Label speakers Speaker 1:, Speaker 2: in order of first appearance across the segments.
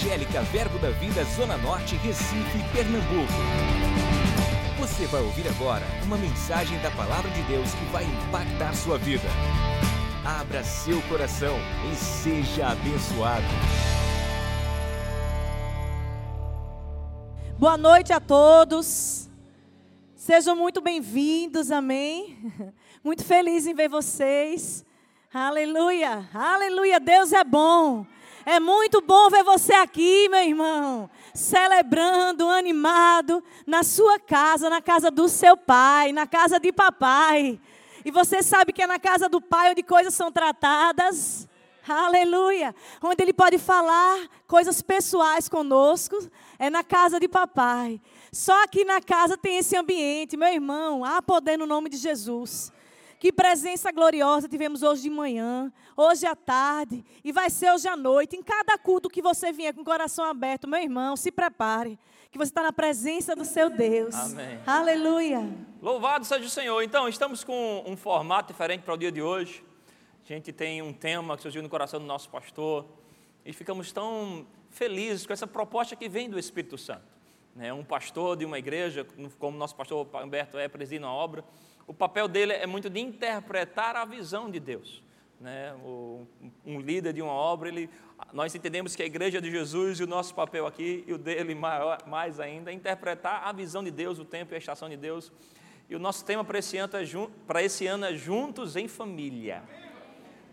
Speaker 1: Evangélica Verbo da Vida Zona Norte, Recife, Pernambuco. Você vai ouvir agora uma mensagem da Palavra de Deus que vai impactar sua vida. Abra seu coração e seja abençoado.
Speaker 2: Boa noite a todos. Sejam muito bem-vindos, amém. Muito feliz em ver vocês. Aleluia, aleluia. Deus é bom. É muito bom ver você aqui, meu irmão, celebrando, animado, na sua casa, na casa do seu pai, na casa de papai. E você sabe que é na casa do pai onde coisas são tratadas. Aleluia. Onde ele pode falar coisas pessoais conosco, é na casa de papai. Só aqui na casa tem esse ambiente, meu irmão, há poder no nome de Jesus. Que presença gloriosa tivemos hoje de manhã, hoje à tarde e vai ser hoje à noite. Em cada culto que você vier com o coração aberto, meu irmão, se prepare, que você está na presença do seu Deus.
Speaker 3: Amém.
Speaker 2: Aleluia.
Speaker 3: Louvado seja o Senhor. Então, estamos com um formato diferente para o dia de hoje. A gente tem um tema que surgiu no coração do nosso pastor e ficamos tão felizes com essa proposta que vem do Espírito Santo. Né? Um pastor de uma igreja, como nosso pastor Humberto é, preside a obra, o papel dele é muito de interpretar a visão de Deus. Né? O, um líder de uma obra, ele, nós entendemos que a igreja de Jesus e o nosso papel aqui, e o dele maior, mais ainda, é interpretar a visão de Deus, o tempo e a estação de Deus. E o nosso tema para esse ano é, esse ano é Juntos em Família.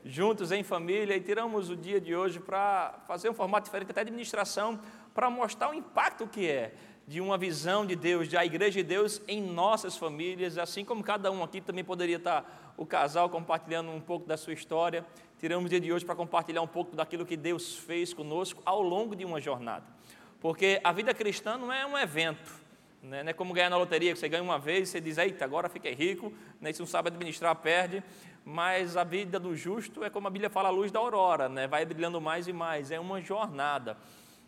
Speaker 3: Juntos em família, e tiramos o dia de hoje para fazer um formato diferente até de administração, para mostrar o impacto que é de uma visão de Deus, de a igreja de Deus em nossas famílias, assim como cada um aqui também poderia estar o casal compartilhando um pouco da sua história. Tiramos o dia de hoje para compartilhar um pouco daquilo que Deus fez conosco ao longo de uma jornada. Porque a vida cristã não é um evento, né? não é como ganhar na loteria, que você ganha uma vez e você diz, eita, agora fiquei rico, né? se não sabe administrar, perde. Mas a vida do justo é como a Bíblia fala, a luz da aurora, né? vai brilhando mais e mais, é uma jornada.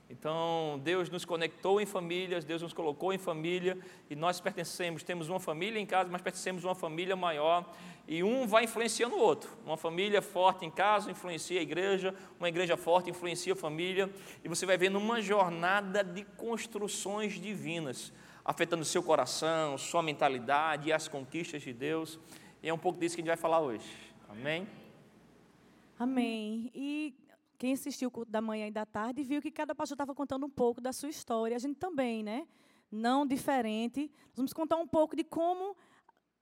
Speaker 3: Então, Deus nos conectou em famílias, Deus nos colocou em família e nós pertencemos, temos uma família em casa, mas pertencemos a uma família maior e um vai influenciando o outro. Uma família forte em casa influencia a igreja, uma igreja forte influencia a família e você vai vendo uma jornada de construções divinas, afetando seu coração, sua mentalidade e as conquistas de Deus. E é um pouco disso que a gente vai falar hoje. Amém?
Speaker 2: Amém. E quem assistiu o culto da manhã e da tarde viu que cada pastor estava contando um pouco da sua história. A gente também, né? Não diferente. Nós vamos contar um pouco de como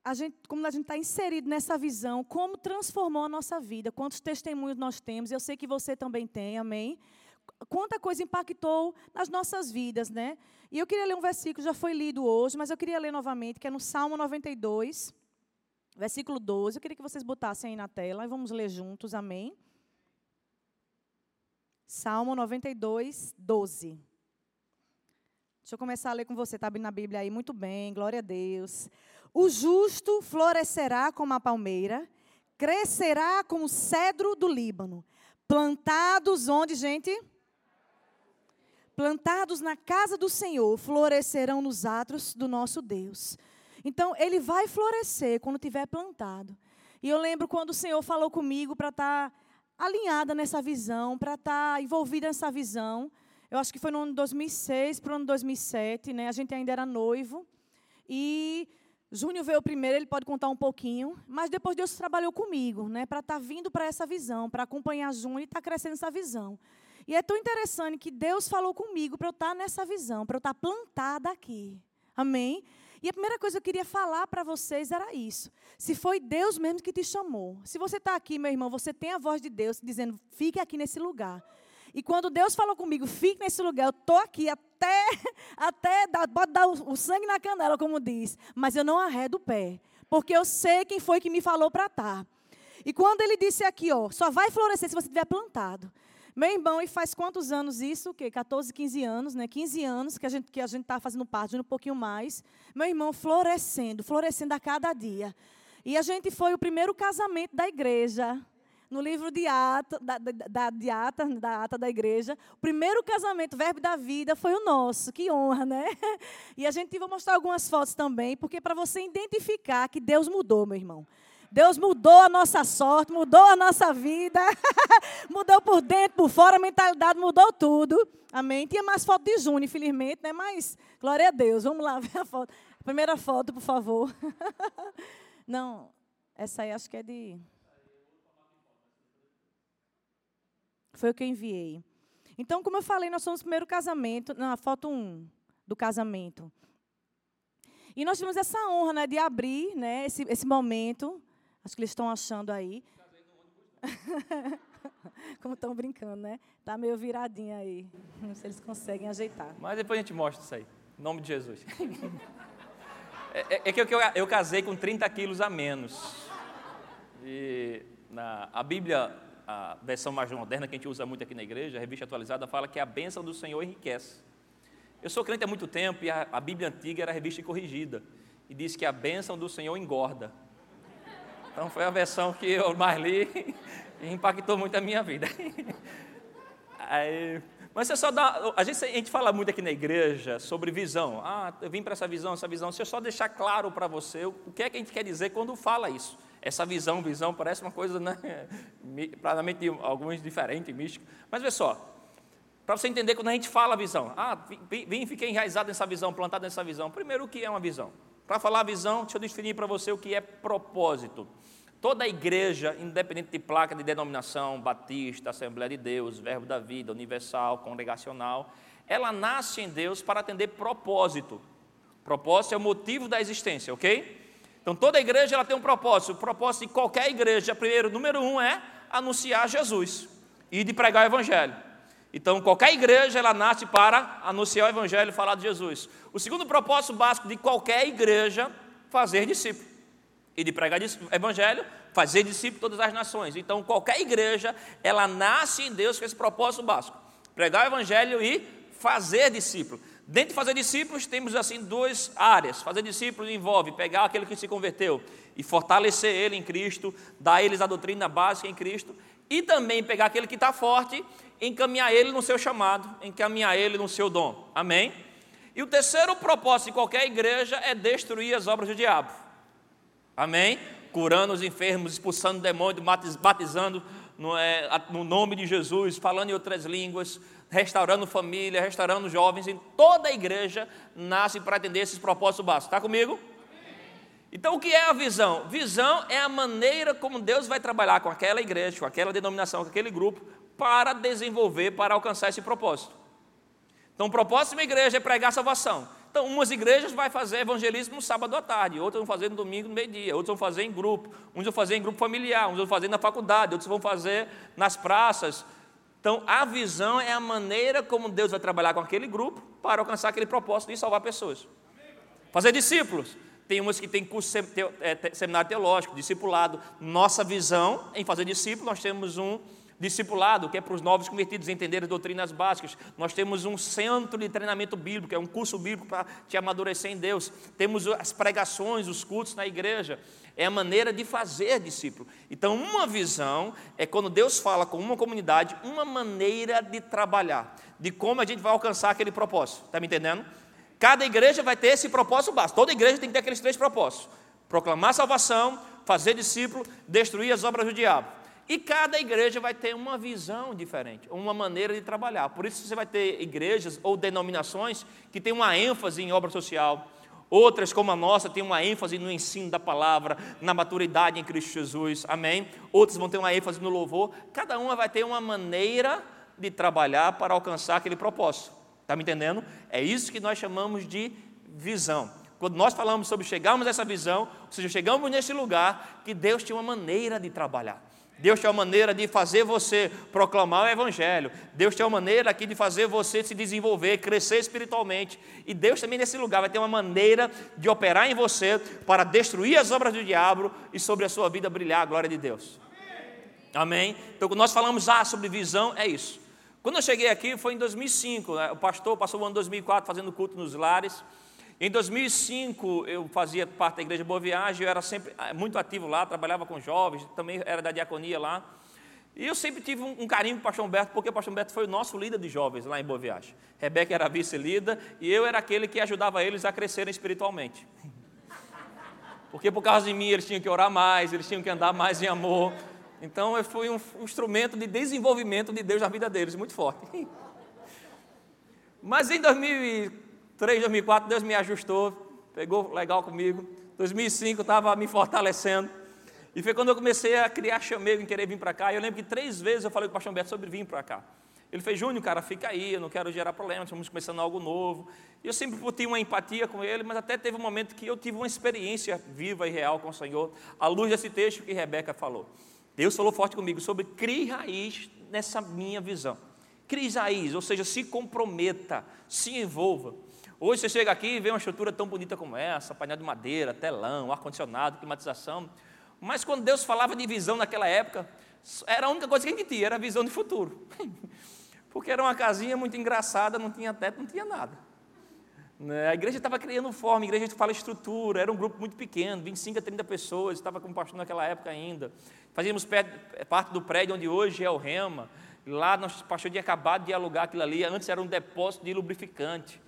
Speaker 2: a gente, como a gente está inserido nessa visão, como transformou a nossa vida, quantos testemunhos nós temos. Eu sei que você também tem, amém? Quanta coisa impactou nas nossas vidas, né? E eu queria ler um versículo, já foi lido hoje, mas eu queria ler novamente, que é no Salmo 92, versículo 12. Eu queria que vocês botassem aí na tela e vamos ler juntos, amém? Salmo 92, 12. Deixa eu começar a ler com você, está abrindo na Bíblia aí, muito bem, glória a Deus. O justo florescerá como a palmeira, crescerá como o cedro do Líbano. Plantados onde, gente? Plantados na casa do Senhor, florescerão nos atos do nosso Deus. Então, ele vai florescer quando tiver plantado. E eu lembro quando o Senhor falou comigo para estar. Tá alinhada nessa visão, para estar tá envolvida nessa visão. Eu acho que foi no ano 2006 para o ano 2007, né? A gente ainda era noivo. E Júnior veio primeiro, ele pode contar um pouquinho, mas depois Deus trabalhou comigo, né, para estar tá vindo para essa visão, para acompanhar Júnior e estar tá crescendo essa visão. E é tão interessante que Deus falou comigo para eu estar nessa visão, para eu estar plantada aqui. Amém? E a primeira coisa que eu queria falar para vocês era isso. Se foi Deus mesmo que te chamou. Se você está aqui, meu irmão, você tem a voz de Deus dizendo, fique aqui nesse lugar. E quando Deus falou comigo, fique nesse lugar, eu estou aqui até, até dar, pode dar o, o sangue na canela, como diz. Mas eu não arredo o pé. Porque eu sei quem foi que me falou para estar. Tá. E quando ele disse aqui, ó, só vai florescer se você tiver plantado. Meu irmão, e faz quantos anos isso? O quê? 14, 15 anos, né? 15 anos que a gente que a gente está fazendo parte, um pouquinho mais. Meu irmão florescendo, florescendo a cada dia. E a gente foi o primeiro casamento da igreja. No livro de ata, da, da, de ata, da ata da igreja, o primeiro casamento, verbo da vida, foi o nosso. Que honra, né? E a gente vai mostrar algumas fotos também, porque para você identificar que Deus mudou, meu irmão. Deus mudou a nossa sorte, mudou a nossa vida, mudou por dentro, por fora, a mentalidade mudou tudo. Amém? Tinha mais foto de Júnior, infelizmente, né? Mas, glória a Deus. Vamos lá ver a foto. Primeira foto, por favor. Não, essa aí acho que é de. Foi o que eu enviei. Então, como eu falei, nós somos o primeiro casamento, na foto 1 do casamento. E nós tivemos essa honra né, de abrir né, esse, esse momento. Acho que eles estão achando aí. Como estão brincando, né? Tá meio viradinha aí. Não sei se eles conseguem ajeitar.
Speaker 3: Mas depois a gente mostra isso aí. Em nome de Jesus. é, é, é, que eu, eu, casei com 30 quilos a menos. E na, a Bíblia, a versão mais moderna que a gente usa muito aqui na igreja, a revista atualizada, fala que a bênção do Senhor enriquece. Eu sou crente há muito tempo e a, a Bíblia antiga era a revista corrigida. E diz que a bênção do Senhor engorda. Então foi a versão que eu mais li e impactou muito a minha vida. Aí, mas você só dá. A gente, a gente fala muito aqui na igreja sobre visão. Ah, eu vim para essa visão, essa visão. Se eu só deixar claro para você o que é que a gente quer dizer quando fala isso. Essa visão, visão, parece uma coisa, né? Claramente alguns diferente, mística. Mas vê só, para você entender quando a gente fala visão. Ah, vim, fiquei enraizado nessa visão, plantado nessa visão. Primeiro, o que é uma visão? Para falar visão, deixa eu definir para você o que é propósito. Toda igreja, independente de placa de denominação, batista, Assembleia de Deus, Verbo da Vida, Universal, Congregacional, ela nasce em Deus para atender propósito. Propósito é o motivo da existência, ok? Então toda igreja ela tem um propósito. O propósito de qualquer igreja, primeiro, número um é anunciar Jesus e de pregar o Evangelho. Então, qualquer igreja, ela nasce para anunciar o evangelho e falar de Jesus. O segundo propósito básico de qualquer igreja, fazer discípulo. E de pregar evangelho, fazer discípulo todas as nações. Então, qualquer igreja, ela nasce em Deus com esse propósito básico. Pregar o evangelho e fazer discípulo. Dentro de fazer discípulos, temos assim duas áreas. Fazer discípulos envolve pegar aquele que se converteu e fortalecer ele em Cristo, dar eles a doutrina básica em Cristo, e também pegar aquele que está forte encaminhar ele no seu chamado, encaminhar ele no seu dom. Amém? E o terceiro propósito de qualquer igreja é destruir as obras do diabo. Amém? Curando os enfermos, expulsando demônios, batizando no, é, no nome de Jesus, falando em outras línguas, restaurando família, restaurando jovens. Em toda a igreja nasce para atender esses propósitos básicos. Está comigo? Então, o que é a visão? Visão é a maneira como Deus vai trabalhar com aquela igreja, com aquela denominação, com aquele grupo, para desenvolver, para alcançar esse propósito. Então, o propósito de uma igreja é pregar salvação. Então, umas igrejas vão fazer evangelismo no sábado à tarde, outras vão fazer no domingo no meio-dia, outras vão fazer em grupo, uns vão fazer em grupo familiar, uns vão fazer na faculdade, outros vão fazer nas praças. Então, a visão é a maneira como Deus vai trabalhar com aquele grupo para alcançar aquele propósito de salvar pessoas. Fazer discípulos. Tem umas que têm curso é, seminário teológico, discipulado. Nossa visão em fazer discípulo, nós temos um Discipulado, que é para os novos convertidos entenderem as doutrinas básicas. Nós temos um centro de treinamento bíblico, é um curso bíblico para te amadurecer em Deus. Temos as pregações, os cultos na igreja. É a maneira de fazer discípulo. Então, uma visão é quando Deus fala com uma comunidade, uma maneira de trabalhar, de como a gente vai alcançar aquele propósito. Está me entendendo? Cada igreja vai ter esse propósito básico. Toda igreja tem que ter aqueles três propósitos: proclamar salvação, fazer discípulo, destruir as obras do diabo. E cada igreja vai ter uma visão diferente, uma maneira de trabalhar. Por isso você vai ter igrejas ou denominações que têm uma ênfase em obra social, outras como a nossa têm uma ênfase no ensino da palavra, na maturidade em Cristo Jesus. Amém? Outras vão ter uma ênfase no louvor. Cada uma vai ter uma maneira de trabalhar para alcançar aquele propósito. Está me entendendo? É isso que nós chamamos de visão. Quando nós falamos sobre chegarmos a essa visão, ou seja, chegamos nesse lugar que Deus tinha uma maneira de trabalhar. Deus tem uma maneira de fazer você proclamar o Evangelho. Deus tem uma maneira aqui de fazer você se desenvolver, crescer espiritualmente. E Deus também nesse lugar vai ter uma maneira de operar em você para destruir as obras do diabo e sobre a sua vida brilhar a glória de Deus. Amém? Então, quando nós falamos ah, sobre visão, é isso. Quando eu cheguei aqui foi em 2005. Né? O pastor passou o ano 2004 fazendo culto nos lares. Em 2005, eu fazia parte da Igreja Boa Viagem, eu era sempre eh, muito ativo lá, trabalhava com jovens, também era da diaconia lá. E eu sempre tive um, um carinho para o pastor Humberto, porque o pastor Humberto foi o nosso líder de jovens lá em Boa Viagem. Rebeca era vice-líder e eu era aquele que ajudava eles a crescerem espiritualmente. Porque por causa de mim eles tinham que orar mais, eles tinham que andar mais em amor. Então eu fui um, um instrumento de desenvolvimento de Deus na vida deles, muito forte. Mas em 2003, 2004, Deus me ajustou, pegou legal comigo. 2005 estava me fortalecendo. E foi quando eu comecei a criar chamego em querer vir para cá. Eu lembro que três vezes eu falei com o pastor Humberto sobre vir para cá. Ele fez, Júnior, cara, fica aí, eu não quero gerar problemas, estamos começando algo novo. E eu sempre tive uma empatia com ele, mas até teve um momento que eu tive uma experiência viva e real com o Senhor, à luz desse texto que Rebeca falou. Deus falou forte comigo sobre crie raiz nessa minha visão. Crie raiz, ou seja, se comprometa, se envolva. Hoje você chega aqui e vê uma estrutura tão bonita como essa, painel de madeira, telão, ar-condicionado, climatização. Mas quando Deus falava de visão naquela época, era a única coisa que a gente tinha, era a visão de futuro. Porque era uma casinha muito engraçada, não tinha teto, não tinha nada. Né, a igreja estava criando forma, a igreja fala estrutura, era um grupo muito pequeno, 25 a 30 pessoas, estava com pastor naquela época ainda. Fazíamos parte do prédio onde hoje é o Rema. Lá nosso pastor tinha acabado de alugar aquilo ali, antes era um depósito de lubrificante.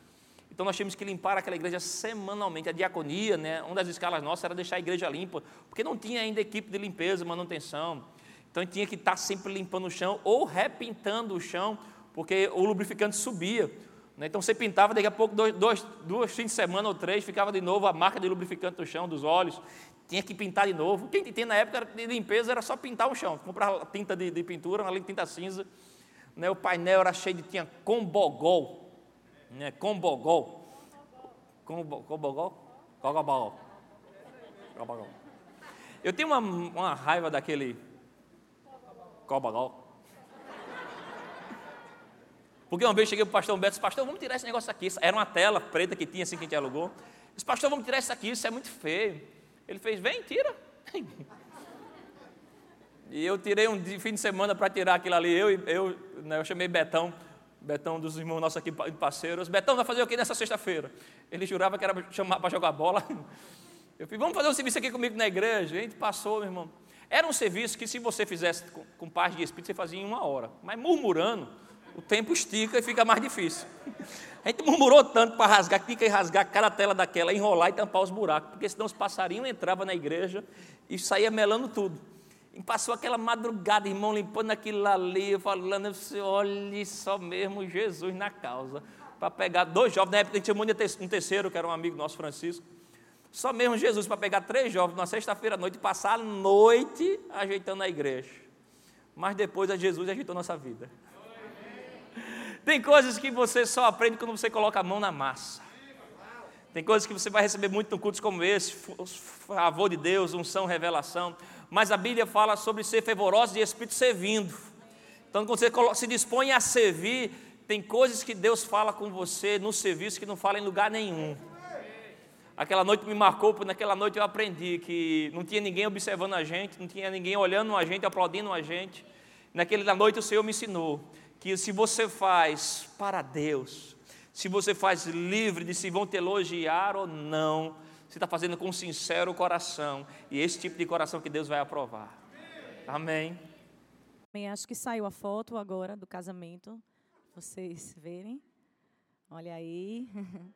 Speaker 3: Então nós tínhamos que limpar aquela igreja semanalmente. A diaconia, né, uma das escalas nossas era deixar a igreja limpa, porque não tinha ainda equipe de limpeza, manutenção. Então tinha que estar sempre limpando o chão ou repintando o chão porque o lubrificante subia. Né? Então você pintava, daqui a pouco, dois, dois, dois fins de semana ou três, ficava de novo a marca de lubrificante no chão, dos olhos, tinha que pintar de novo. Quem tinha na época de limpeza era só pintar o chão, comprar tinta de, de pintura, de tinta cinza. Né? O painel era cheio de, tinha combogol, né? combogol. Combogol? Combogol. Combogol. Eu tenho uma, uma raiva daquele combogol. Porque uma vez cheguei para o pastor Humberto e disse, pastor, vamos tirar esse negócio aqui. Era uma tela preta que tinha assim que a gente alugou. Eu disse, pastor, vamos tirar isso aqui, isso é muito feio. Ele fez, vem, tira. E eu tirei um fim de semana para tirar aquilo ali. Eu, eu, né, eu chamei Betão, Betão dos irmãos nossos aqui, parceiros. Betão vai fazer o que nessa sexta-feira? Ele jurava que era para jogar bola. Eu falei, vamos fazer um serviço aqui comigo na igreja. A gente passou, meu irmão. Era um serviço que se você fizesse com, com paz de espírito, você fazia em uma hora. Mas murmurando, o tempo estica e fica mais difícil. A gente murmurou tanto para rasgar, que tinha rasgar cada tela daquela, enrolar e tampar os buracos, porque senão os passarinhos entravam na igreja e saía melando tudo. E passou aquela madrugada, irmão, limpando aquilo ali, falando, olhe só mesmo Jesus na causa, para pegar dois jovens, na época a gente de um terceiro, que era um amigo nosso, Francisco, só mesmo Jesus para pegar três jovens na sexta-feira à noite e passar a noite ajeitando a igreja. Mas depois a Jesus ajeitou nossa vida. Tem coisas que você só aprende quando você coloca a mão na massa. Tem coisas que você vai receber muito em cultos como esse, favor de Deus, unção, revelação. Mas a Bíblia fala sobre ser fervoroso e Espírito servindo. Então, quando você se dispõe a servir, tem coisas que Deus fala com você no serviço que não fala em lugar nenhum. Aquela noite me marcou, porque naquela noite eu aprendi que não tinha ninguém observando a gente, não tinha ninguém olhando a gente, aplaudindo a gente. Naquela noite o Senhor me ensinou que se você faz para Deus, se você faz livre de se vão te elogiar ou não, você está fazendo com sincero coração, e esse tipo de coração que Deus vai aprovar. Amém.
Speaker 2: Amém. Acho que saiu a foto agora do casamento, vocês verem. Olha aí.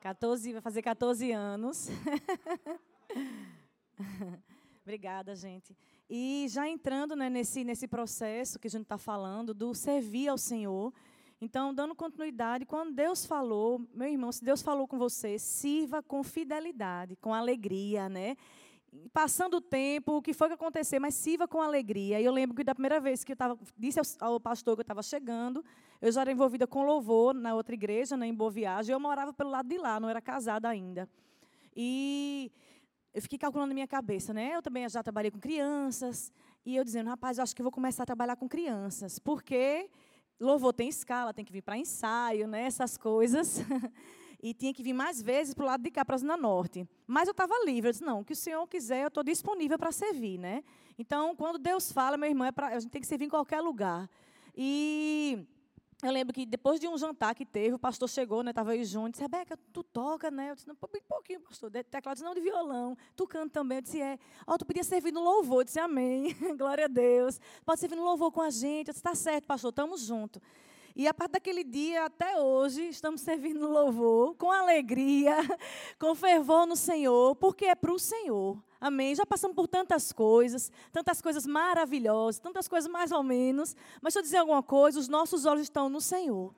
Speaker 2: 14, vai fazer 14 anos. Obrigada, gente. E já entrando né, nesse, nesse processo que a gente está falando, do servir ao Senhor. Então, dando continuidade, quando Deus falou, meu irmão, se Deus falou com você, sirva com fidelidade, com alegria, né? Passando o tempo, o que foi que aconteceu, mas sirva com alegria. E eu lembro que da primeira vez que eu tava, disse ao, ao pastor que eu estava chegando, eu já era envolvida com louvor na outra igreja, né, em Boa Viagem, eu morava pelo lado de lá, não era casada ainda. E eu fiquei calculando na minha cabeça, né? Eu também já trabalhei com crianças. E eu dizendo, rapaz, eu acho que vou começar a trabalhar com crianças. Porque louvor tem escala, tem que vir para ensaio, né? Essas coisas. e tinha que vir mais vezes para o lado de cá, para a Zona Norte. Mas eu estava livre. Eu disse, não, o que o Senhor quiser, eu estou disponível para servir, né? Então, quando Deus fala, meu irmão, é pra, a gente tem que servir em qualquer lugar. E eu lembro que depois de um jantar que teve, o pastor chegou, né? Estava aí junto, disse, Rebeca, tu toca, né? Eu disse, não, bem pouquinho, pastor. Teclado disse, não, de violão. Tu canta também. Eu disse, é. Ó, oh, tu podia servir no louvor. Eu disse, amém. Glória a Deus. Pode servir no louvor com a gente. Eu disse, tá certo, pastor, estamos juntos. E a partir daquele dia até hoje, estamos servindo louvor com alegria, com fervor no Senhor, porque é para o Senhor. Amém? Já passamos por tantas coisas, tantas coisas maravilhosas, tantas coisas mais ou menos. Mas deixa eu dizer alguma coisa: os nossos olhos estão no Senhor.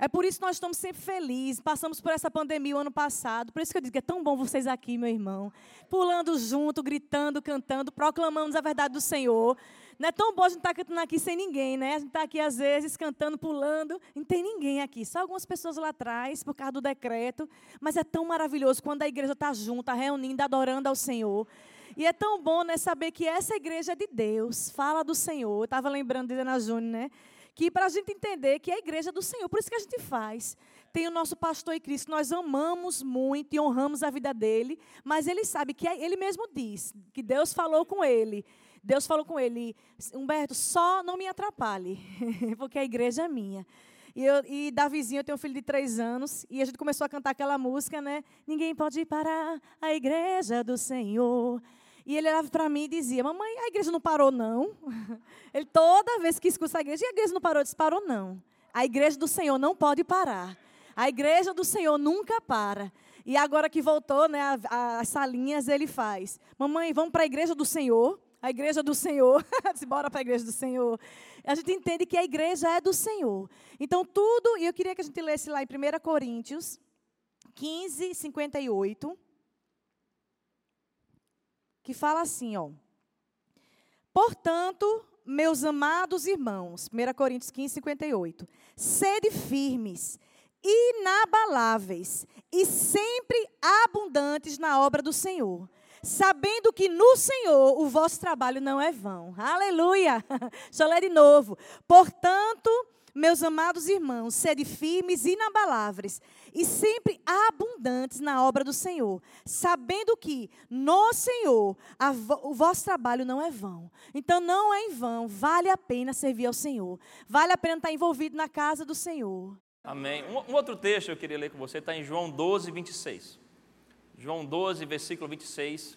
Speaker 2: É por isso que nós estamos sempre felizes. Passamos por essa pandemia o ano passado. Por isso que eu digo que é tão bom vocês aqui, meu irmão. Pulando junto, gritando, cantando, proclamando a verdade do Senhor. Não é tão bom a gente estar tá cantando aqui sem ninguém, né? A gente está aqui, às vezes, cantando, pulando. Não tem ninguém aqui. Só algumas pessoas lá atrás, por causa do decreto. Mas é tão maravilhoso quando a igreja está junta, reunindo, adorando ao Senhor. E é tão bom né, saber que essa igreja é de Deus, fala do Senhor. Eu estava lembrando de Ana Júnior, né? que para a gente entender que é a igreja do Senhor, por isso que a gente faz. Tem o nosso pastor e Cristo, nós amamos muito e honramos a vida dele, mas ele sabe que é, ele mesmo diz que Deus falou com ele. Deus falou com ele, Humberto, só não me atrapalhe, porque a igreja é minha. E, eu, e Davizinho, eu tenho um filho de três anos, e a gente começou a cantar aquela música, né? Ninguém pode parar a igreja do Senhor. E ele olhava para mim e dizia: Mamãe, a igreja não parou, não. Ele toda vez que escuta a igreja, e a igreja não parou? Disse: Parou, não. A igreja do Senhor não pode parar. A igreja do Senhor nunca para. E agora que voltou, né, as salinhas, ele faz: Mamãe, vamos para a igreja do Senhor. A igreja do Senhor. disse: Bora para a igreja do Senhor. A gente entende que a igreja é do Senhor. Então, tudo, e eu queria que a gente lesse lá em 1 Coríntios 15, 58 que fala assim, ó. Portanto, meus amados irmãos, 1 Coríntios 15, 58, sede firmes, inabaláveis e sempre abundantes na obra do Senhor, sabendo que no Senhor o vosso trabalho não é vão. Aleluia! Eu ler de novo. Portanto, meus amados irmãos, sede firmes e inabaláveis e sempre abundantes na obra do Senhor, sabendo que no Senhor vo o vosso trabalho não é vão. Então não é em vão, vale a pena servir ao Senhor, vale a pena estar envolvido na casa do Senhor.
Speaker 3: Amém. Um, um outro texto eu queria ler com você está em João 12, 26. João 12, versículo 26.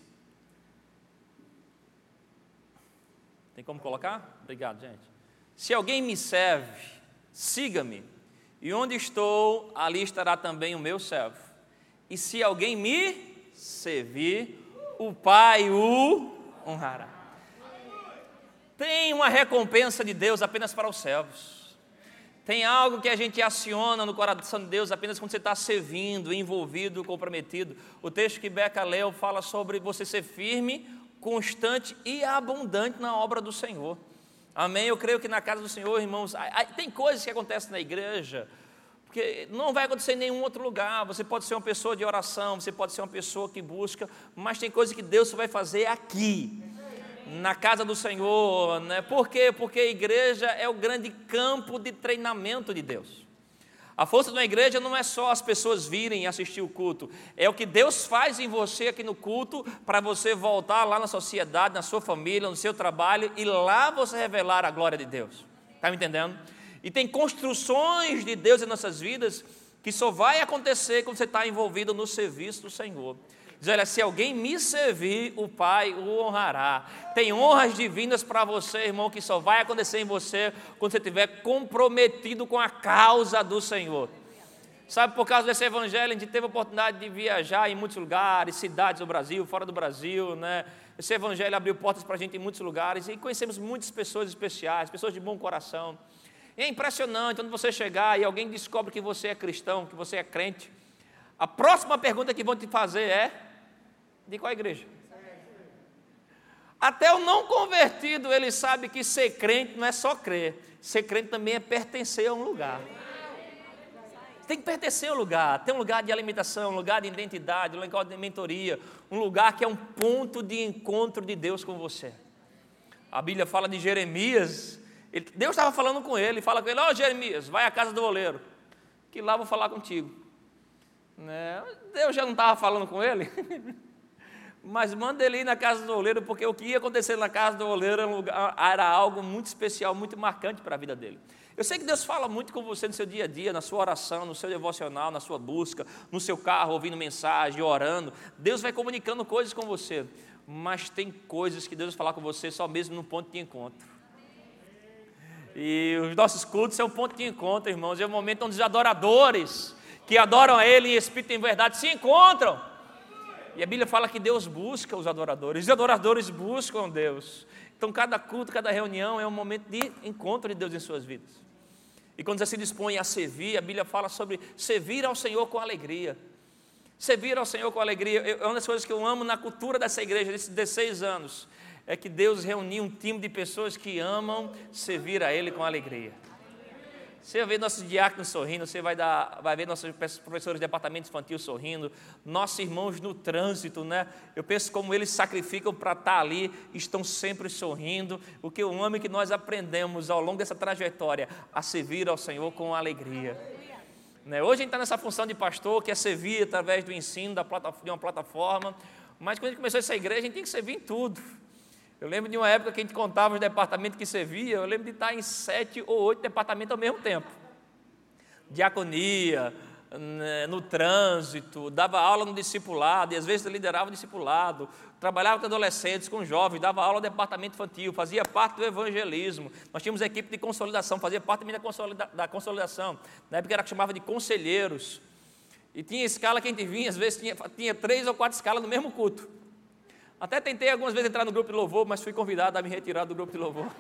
Speaker 3: Tem como colocar? Obrigado, gente. Se alguém me serve, siga-me, e onde estou, ali estará também o meu servo. E se alguém me servir, o Pai o honrará. Tem uma recompensa de Deus apenas para os servos. Tem algo que a gente aciona no coração de Deus apenas quando você está servindo, envolvido, comprometido. O texto que Beca leu fala sobre você ser firme, constante e abundante na obra do Senhor. Amém? Eu creio que na casa do Senhor, irmãos, tem coisas que acontecem na igreja, porque não vai acontecer em nenhum outro lugar. Você pode ser uma pessoa de oração, você pode ser uma pessoa que busca, mas tem coisas que Deus vai fazer aqui, na casa do Senhor. Né? Por quê? Porque a igreja é o grande campo de treinamento de Deus. A força de uma igreja não é só as pessoas virem e assistir o culto, é o que Deus faz em você aqui no culto para você voltar lá na sociedade, na sua família, no seu trabalho e lá você revelar a glória de Deus. Está me entendendo? E tem construções de Deus em nossas vidas que só vai acontecer quando você está envolvido no serviço do Senhor. Diz, olha, se alguém me servir, o Pai o honrará. Tem honras divinas para você, irmão, que só vai acontecer em você quando você estiver comprometido com a causa do Senhor. Sabe, por causa desse evangelho, a gente teve a oportunidade de viajar em muitos lugares, cidades do Brasil, fora do Brasil, né? Esse evangelho abriu portas para a gente em muitos lugares e conhecemos muitas pessoas especiais, pessoas de bom coração. E é impressionante quando você chegar e alguém descobre que você é cristão, que você é crente. A próxima pergunta que vão te fazer é: de qual igreja? Até o não convertido, ele sabe que ser crente não é só crer, ser crente também é pertencer a um lugar. Tem que pertencer a um lugar, tem um lugar de alimentação, um lugar de identidade, um lugar de mentoria, um lugar que é um ponto de encontro de Deus com você. A Bíblia fala de Jeremias, ele, Deus estava falando com ele, fala com ele: Ó oh, Jeremias, vai à casa do oleiro, que lá vou falar contigo. Né? Deus já não estava falando com ele. Mas manda ele ir na casa do oleiro, porque o que ia acontecer na casa do oleiro era, lugar, era algo muito especial, muito marcante para a vida dele. Eu sei que Deus fala muito com você no seu dia a dia, na sua oração, no seu devocional, na sua busca, no seu carro, ouvindo mensagem, orando. Deus vai comunicando coisas com você. Mas tem coisas que Deus vai falar com você só mesmo no ponto de encontro. E os nossos cultos são um ponto de encontro, irmãos. É o um momento onde os adoradores que adoram a Ele em espírito e em verdade se encontram. E a Bíblia fala que Deus busca os adoradores, os adoradores buscam Deus. Então, cada culto, cada reunião é um momento de encontro de Deus em suas vidas. E quando você se dispõe a servir, a Bíblia fala sobre servir ao Senhor com alegria. Servir ao Senhor com alegria é uma das coisas que eu amo na cultura dessa igreja, desses 16 anos. É que Deus reuniu um time de pessoas que amam servir a Ele com alegria. Você vai ver nossos diáconos sorrindo, você vai, dar, vai ver nossos professores de departamento infantil sorrindo, nossos irmãos no trânsito, né? Eu penso como eles sacrificam para estar ali, estão sempre sorrindo. O que amo é que nós aprendemos ao longo dessa trajetória a servir ao Senhor com alegria. Né? Hoje a gente está nessa função de pastor, que é servir através do ensino da de uma plataforma, mas quando a gente começou essa igreja, a gente tem que servir em tudo. Eu lembro de uma época que a gente contava os departamentos que servia, eu lembro de estar em sete ou oito departamentos ao mesmo tempo. Diaconia, né, no trânsito, dava aula no discipulado, e às vezes liderava o discipulado, trabalhava com adolescentes, com jovens, dava aula no departamento infantil, fazia parte do evangelismo. Nós tínhamos equipe de consolidação, fazia parte também da, consolida, da consolidação. Na época era que chamava de conselheiros. E tinha escala que a gente vinha, às vezes tinha, tinha três ou quatro escalas no mesmo culto. Até tentei algumas vezes entrar no grupo de louvor, mas fui convidado a me retirar do grupo de louvor.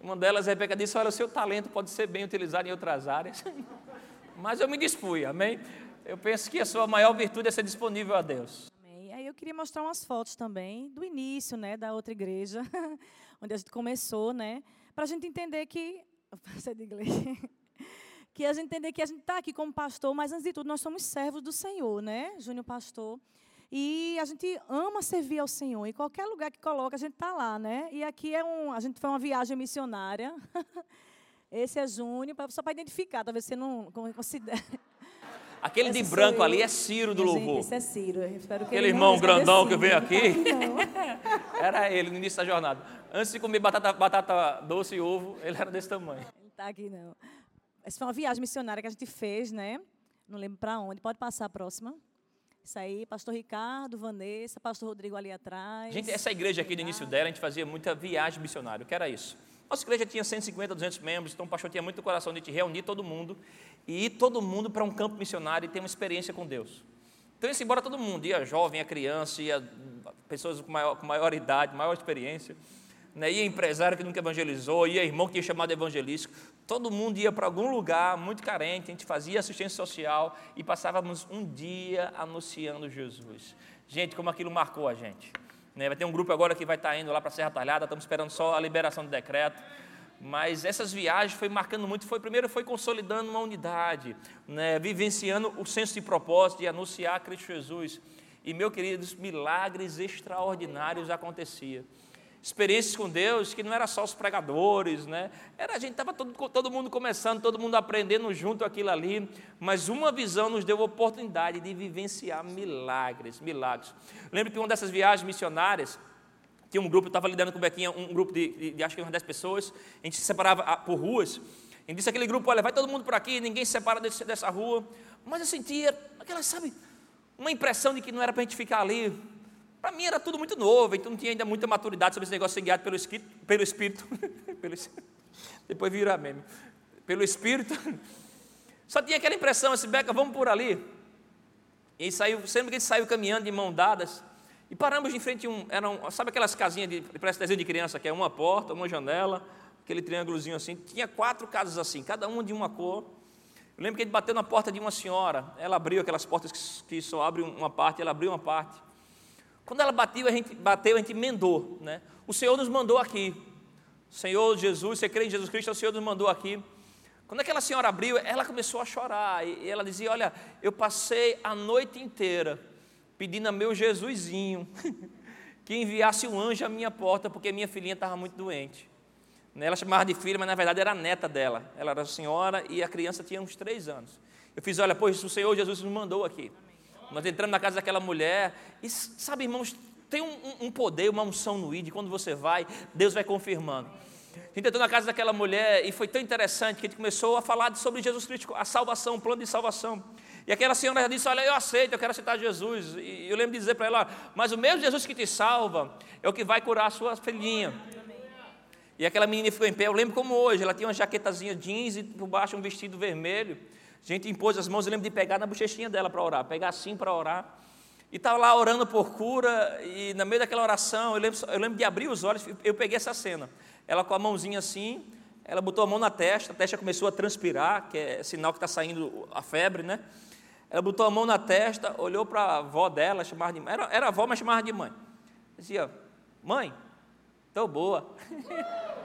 Speaker 3: Uma delas, a Rebeca disse: Olha, o seu talento pode ser bem utilizado em outras áreas. Mas eu me dispui, amém? Eu penso que a sua maior virtude é ser disponível a Deus.
Speaker 2: Amém. Aí eu queria mostrar umas fotos também do início, né, da outra igreja, onde a gente começou, né, para a gente entender que. Você de inglês. que a gente entender que a gente está aqui como pastor, mas antes de tudo nós somos servos do Senhor, né? Júnior pastor. E a gente ama servir ao Senhor. Em qualquer lugar que coloca, a gente está lá, né? E aqui é um. A gente foi uma viagem missionária. Esse é Júnior, só para identificar, talvez você não considere.
Speaker 3: Aquele de branco ali é Ciro do Louvor.
Speaker 2: esse é Ciro. espero que
Speaker 3: Aquele irmão grandão que veio aqui. era ele no início da jornada. Antes de comer batata, batata doce e ovo, ele era desse tamanho.
Speaker 2: Ele está aqui, não. Essa foi uma viagem missionária que a gente fez, né? Não lembro para onde. Pode passar a próxima. Isso aí, pastor Ricardo, Vanessa, pastor Rodrigo ali atrás.
Speaker 3: Gente, essa igreja aqui, no início dela, a gente fazia muita viagem missionária. O que era isso? Nossa igreja tinha 150, 200 membros, então o pastor tinha muito coração de te reunir todo mundo e ir todo mundo para um campo missionário e ter uma experiência com Deus. Então, ia embora todo mundo, ia jovem, ia criança, ia pessoas com maior, com maior idade, maior experiência né? ia empresário que nunca evangelizou, ia irmão que ia chamado evangelístico, todo mundo ia para algum lugar muito carente, a gente fazia assistência social e passávamos um dia anunciando Jesus. Gente, como aquilo marcou a gente. Né? Vai ter um grupo agora que vai estar tá indo lá para Serra Talhada, estamos esperando só a liberação do decreto. Mas essas viagens foi marcando muito, foi primeiro foi consolidando uma unidade, né? vivenciando o senso de propósito de anunciar Cristo Jesus. E, meus queridos, milagres extraordinários aconteciam experiências com Deus que não era só os pregadores, né? Era a gente estava todo, todo mundo começando, todo mundo aprendendo junto aquilo ali, mas uma visão nos deu a oportunidade de vivenciar milagres, milagres. Lembro que uma dessas viagens missionárias tinha um grupo, eu estava lidando com o Bequinha, um grupo de, de, de, acho que umas 10 pessoas, a gente se separava ah, por ruas, e disse aquele grupo, olha, vai todo mundo por aqui, ninguém se separa desse, dessa rua, mas eu sentia aquela, sabe, uma impressão de que não era para a gente ficar ali, para mim era tudo muito novo, então não tinha ainda muita maturidade sobre esse negócio de ser guiado pelo Espírito. Pelo espírito depois vira meme. Pelo Espírito. Só tinha aquela impressão, assim, Beca, vamos por ali. E saiu, sempre que ele saiu caminhando de mão dadas, e paramos em frente a um, eram, sabe aquelas casinhas de, parece desenho de criança, que é uma porta, uma janela, aquele triângulozinho assim, tinha quatro casas assim, cada uma de uma cor. Eu lembro que ele bateu na porta de uma senhora, ela abriu aquelas portas que, que só abrem uma parte, ela abriu uma parte. Quando ela bateu, a gente bateu, a gente emendou, né? O Senhor nos mandou aqui. Senhor Jesus, você crê em Jesus Cristo, o Senhor nos mandou aqui. Quando aquela senhora abriu, ela começou a chorar e ela dizia: Olha, eu passei a noite inteira pedindo a meu Jesusinho que enviasse um anjo à minha porta, porque minha filhinha estava muito doente. Né, ela chamava de filha, mas na verdade era a neta dela. Ela era senhora e a criança tinha uns três anos. Eu fiz: Olha, pois o Senhor Jesus nos mandou aqui. Nós entramos na casa daquela mulher e, sabe, irmãos, tem um, um poder, uma unção no ID, quando você vai, Deus vai confirmando. A gente entrou na casa daquela mulher e foi tão interessante que a gente começou a falar sobre Jesus Cristo, a salvação, o plano de salvação. E aquela senhora disse: Olha, eu aceito, eu quero aceitar Jesus. E eu lembro de dizer para ela: Mas o mesmo Jesus que te salva é o que vai curar a sua filhinha. E aquela menina ficou em pé, eu lembro como hoje, ela tinha uma jaquetazinha jeans e por baixo um vestido vermelho. A gente impôs as mãos, eu lembro de pegar na bochechinha dela para orar, pegar assim para orar. E estava lá orando por cura, e no meio daquela oração, eu lembro, eu lembro de abrir os olhos, eu peguei essa cena. Ela com a mãozinha assim, ela botou a mão na testa, a testa começou a transpirar, que é sinal que está saindo a febre, né? Ela botou a mão na testa, olhou para a avó dela, chamava de mãe. Era, era avó, mas chamava de mãe. Dizia, mãe, estou boa.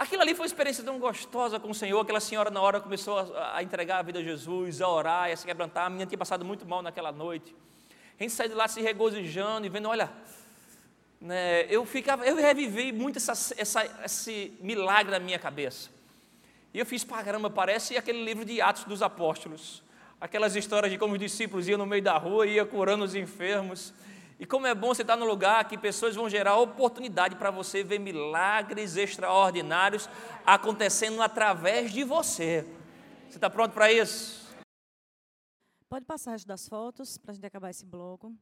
Speaker 3: Aquilo ali foi uma experiência tão gostosa com o Senhor. Aquela senhora, na hora, começou a, a entregar a vida a Jesus, a orar, a se quebrantar. A menina tinha passado muito mal naquela noite. A gente saiu de lá se regozijando e vendo, olha, né, eu ficava, eu revivi muito essa, essa, esse milagre na minha cabeça. E eu fiz para caramba, parece aquele livro de Atos dos Apóstolos. Aquelas histórias de como os discípulos iam no meio da rua e iam curando os enfermos. E como é bom você estar no lugar que pessoas vão gerar oportunidade para você ver milagres extraordinários acontecendo através de você. Você está pronto para isso?
Speaker 2: Pode passar as das fotos para a gente acabar esse bloco.